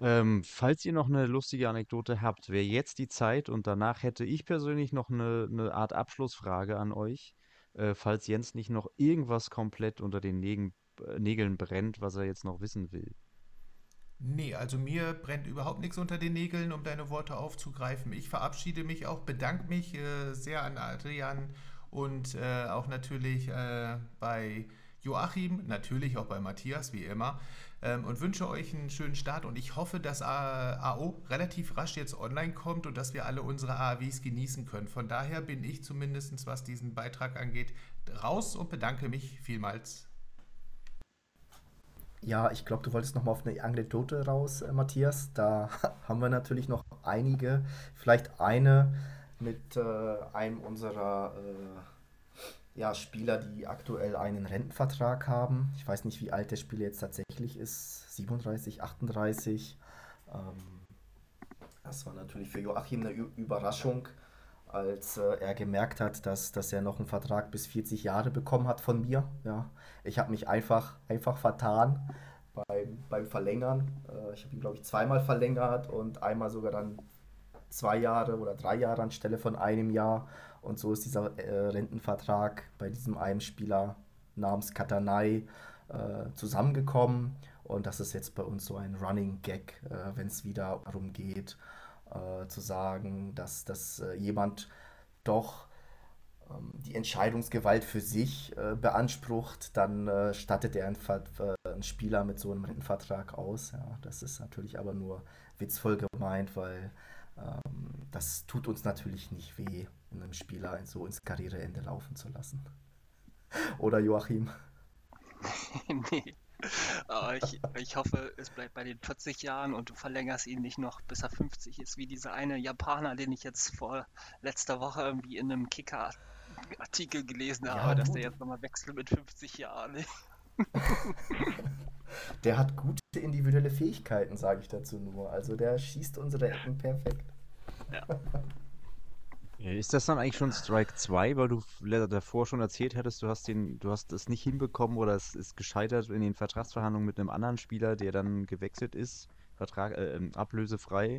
Ähm, falls ihr noch eine lustige Anekdote habt, wäre jetzt die Zeit und danach hätte ich persönlich noch eine, eine Art Abschlussfrage an euch. Äh, falls Jens nicht noch irgendwas komplett unter den Nägeln, äh, Nägeln brennt, was er jetzt noch wissen will. Nee, also mir brennt überhaupt nichts unter den Nägeln, um deine Worte aufzugreifen. Ich verabschiede mich auch, bedanke mich äh, sehr an Adrian und äh, auch natürlich äh, bei Joachim, natürlich auch bei Matthias, wie immer, ähm, und wünsche euch einen schönen Start und ich hoffe, dass AO relativ rasch jetzt online kommt und dass wir alle unsere AAWs genießen können. Von daher bin ich zumindest, was diesen Beitrag angeht, raus und bedanke mich vielmals ja, ich glaube, du wolltest noch mal auf eine Anekdote raus, äh, Matthias. Da haben wir natürlich noch einige. Vielleicht eine mit äh, einem unserer äh, ja, Spieler, die aktuell einen Rentenvertrag haben. Ich weiß nicht, wie alt der Spieler jetzt tatsächlich ist. 37, 38. Ähm, das war natürlich für Joachim eine Ü Überraschung, als äh, er gemerkt hat, dass, dass er noch einen Vertrag bis 40 Jahre bekommen hat von mir. Ja. Ich habe mich einfach, einfach vertan. beim, beim Verlängern. Äh, ich habe ihn, glaube ich, zweimal verlängert und einmal sogar dann zwei Jahre oder drei Jahre anstelle von einem Jahr. Und so ist dieser äh, Rentenvertrag bei diesem einen Spieler namens Katanai äh, zusammengekommen. Und das ist jetzt bei uns so ein Running Gag, äh, wenn es wieder darum geht, äh, zu sagen, dass, dass äh, jemand doch ähm, die Entscheidungsgewalt für sich äh, beansprucht, dann äh, stattet er einen, einen, Spieler mit so einem Rentenvertrag aus. Ja, das ist natürlich aber nur witzvoll gemeint, weil ähm, das tut uns natürlich nicht weh, einem Spieler so ins Karriereende laufen zu lassen. Oder Joachim? nee. Aber ich, ich hoffe, es bleibt bei den 40 Jahren und du verlängerst ihn nicht noch, bis er 50 ist, wie dieser eine Japaner, den ich jetzt vor letzter Woche irgendwie in einem Kicker-Artikel gelesen ja, habe, dass der jetzt nochmal wechselt mit 50 Jahren. der hat gute individuelle Fähigkeiten, sage ich dazu nur. Also der schießt unsere Ecken perfekt. Ja. Ist das dann eigentlich schon Strike 2, weil du davor schon erzählt hattest, du hast den, du hast es nicht hinbekommen oder es ist gescheitert in den Vertragsverhandlungen mit einem anderen Spieler, der dann gewechselt ist, Vertrag, äh, ähm, ablösefrei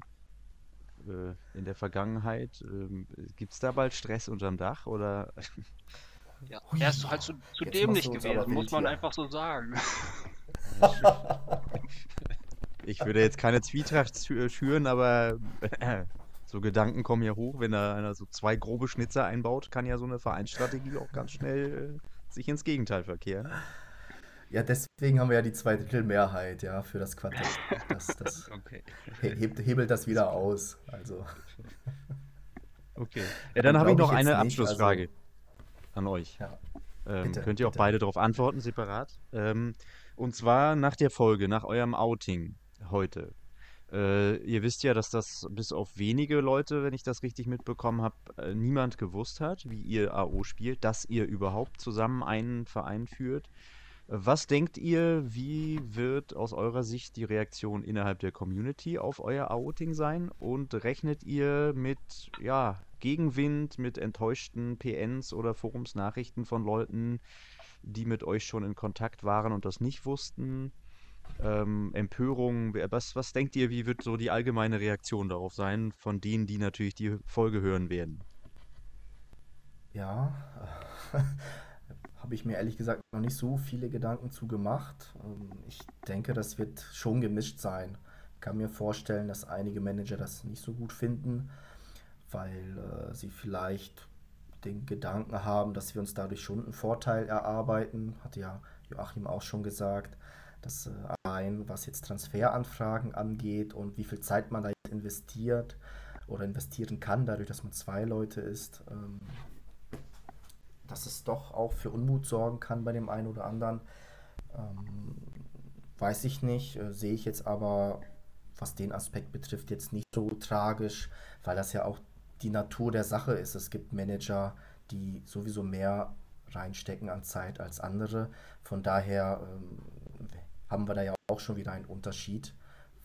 äh, in der Vergangenheit. Ähm, Gibt es da bald Stress unterm Dach oder? Ja, er ist halt zu, zu dämlich gewesen, muss man einfach so sagen. ich würde jetzt keine Zwietracht schüren, aber äh, so Gedanken kommen ja hoch, wenn da einer so zwei grobe Schnitzer einbaut, kann ja so eine Vereinsstrategie auch ganz schnell äh, sich ins Gegenteil verkehren. Ja, deswegen haben wir ja die Zweidrittelmehrheit, ja, für das Quartett. Das, das okay. hebt, hebelt das wieder aus. Also. Okay. Ja, dann habe ich noch eine Abschlussfrage also, an euch. Ja. Ähm, bitte, könnt ihr auch bitte. beide darauf antworten, separat. Ähm, und zwar nach der Folge, nach eurem Outing heute. Äh, ihr wisst ja, dass das bis auf wenige Leute, wenn ich das richtig mitbekommen habe, äh, niemand gewusst hat, wie ihr AO spielt, dass ihr überhaupt zusammen einen Verein führt. Was denkt ihr, wie wird aus eurer Sicht die Reaktion innerhalb der Community auf euer Outing sein? Und rechnet ihr mit ja, Gegenwind, mit enttäuschten PNs oder Forumsnachrichten von Leuten, die mit euch schon in Kontakt waren und das nicht wussten? Ähm, Empörung. Was, was denkt ihr, wie wird so die allgemeine Reaktion darauf sein, von denen, die natürlich die Folge hören werden? Ja, habe ich mir ehrlich gesagt noch nicht so viele Gedanken zu gemacht. Ähm, ich denke, das wird schon gemischt sein. Ich kann mir vorstellen, dass einige Manager das nicht so gut finden, weil äh, sie vielleicht den Gedanken haben, dass wir uns dadurch schon einen Vorteil erarbeiten. Hat ja Joachim auch schon gesagt das äh, allein, was jetzt Transferanfragen angeht und wie viel Zeit man da jetzt investiert oder investieren kann, dadurch, dass man zwei Leute ist, ähm, dass es doch auch für Unmut sorgen kann bei dem einen oder anderen. Ähm, weiß ich nicht, äh, sehe ich jetzt aber, was den Aspekt betrifft, jetzt nicht so tragisch, weil das ja auch die Natur der Sache ist. Es gibt Manager, die sowieso mehr reinstecken an Zeit als andere. Von daher ähm, haben wir da ja auch schon wieder einen Unterschied,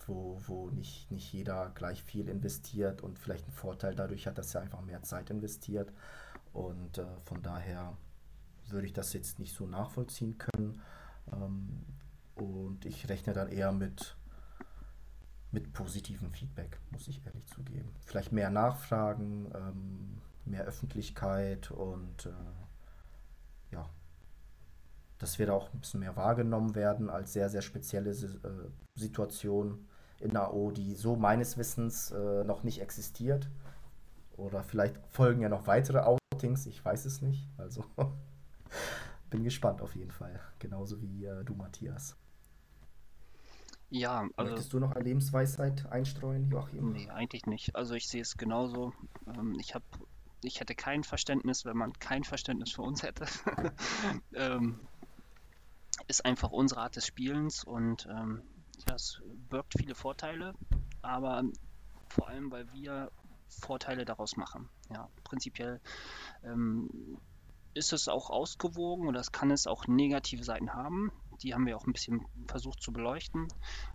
wo, wo nicht, nicht jeder gleich viel investiert und vielleicht einen Vorteil dadurch hat, dass er einfach mehr Zeit investiert. Und äh, von daher würde ich das jetzt nicht so nachvollziehen können. Ähm, und ich rechne dann eher mit, mit positivem Feedback, muss ich ehrlich zugeben. Vielleicht mehr Nachfragen, ähm, mehr Öffentlichkeit und äh, dass wir da auch ein bisschen mehr wahrgenommen werden als sehr, sehr spezielle äh, Situation in AO, die so meines Wissens äh, noch nicht existiert. Oder vielleicht folgen ja noch weitere Outings, ich weiß es nicht. Also bin gespannt auf jeden Fall. Genauso wie äh, du, Matthias. Ja, also. Möchtest du noch eine Lebensweisheit einstreuen, Joachim? Nee, eigentlich nicht. Also ich sehe es genauso. Ähm, ich habe ich hätte kein Verständnis, wenn man kein Verständnis für uns hätte. ähm, ist einfach unsere Art des Spielens und ähm, ja, es birgt viele Vorteile, aber vor allem, weil wir Vorteile daraus machen. Ja, prinzipiell ähm, ist es auch ausgewogen oder es kann es auch negative Seiten haben. Die haben wir auch ein bisschen versucht zu beleuchten,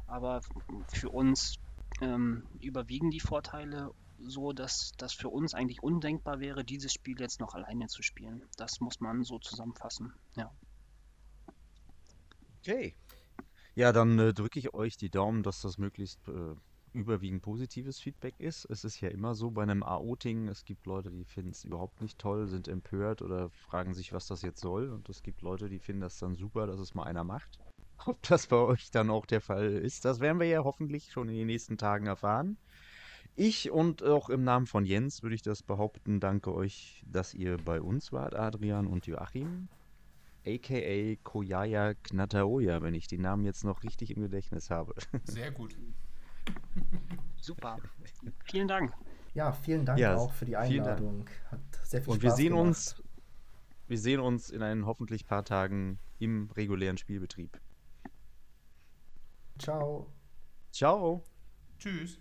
aber für uns ähm, überwiegen die Vorteile so, dass das für uns eigentlich undenkbar wäre, dieses Spiel jetzt noch alleine zu spielen. Das muss man so zusammenfassen. Ja. Okay. Ja, dann äh, drücke ich euch die Daumen, dass das möglichst äh, überwiegend positives Feedback ist. Es ist ja immer so bei einem AO-Ting, es gibt Leute, die finden es überhaupt nicht toll, sind empört oder fragen sich, was das jetzt soll. Und es gibt Leute, die finden das dann super, dass es mal einer macht. Ob das bei euch dann auch der Fall ist, das werden wir ja hoffentlich schon in den nächsten Tagen erfahren. Ich und auch im Namen von Jens würde ich das behaupten, danke euch, dass ihr bei uns wart, Adrian und Joachim aka Koyaya Knataoya, wenn ich die Namen jetzt noch richtig im Gedächtnis habe. Sehr gut. Super. Vielen Dank. Ja, vielen Dank Ja, auch für die. Einladung. Hat sehr viel Und wir sehen gemacht. uns, wir sehen uns in ein hoffentlich paar Tagen im regulären Spielbetrieb. Ciao. Ciao. Tschüss.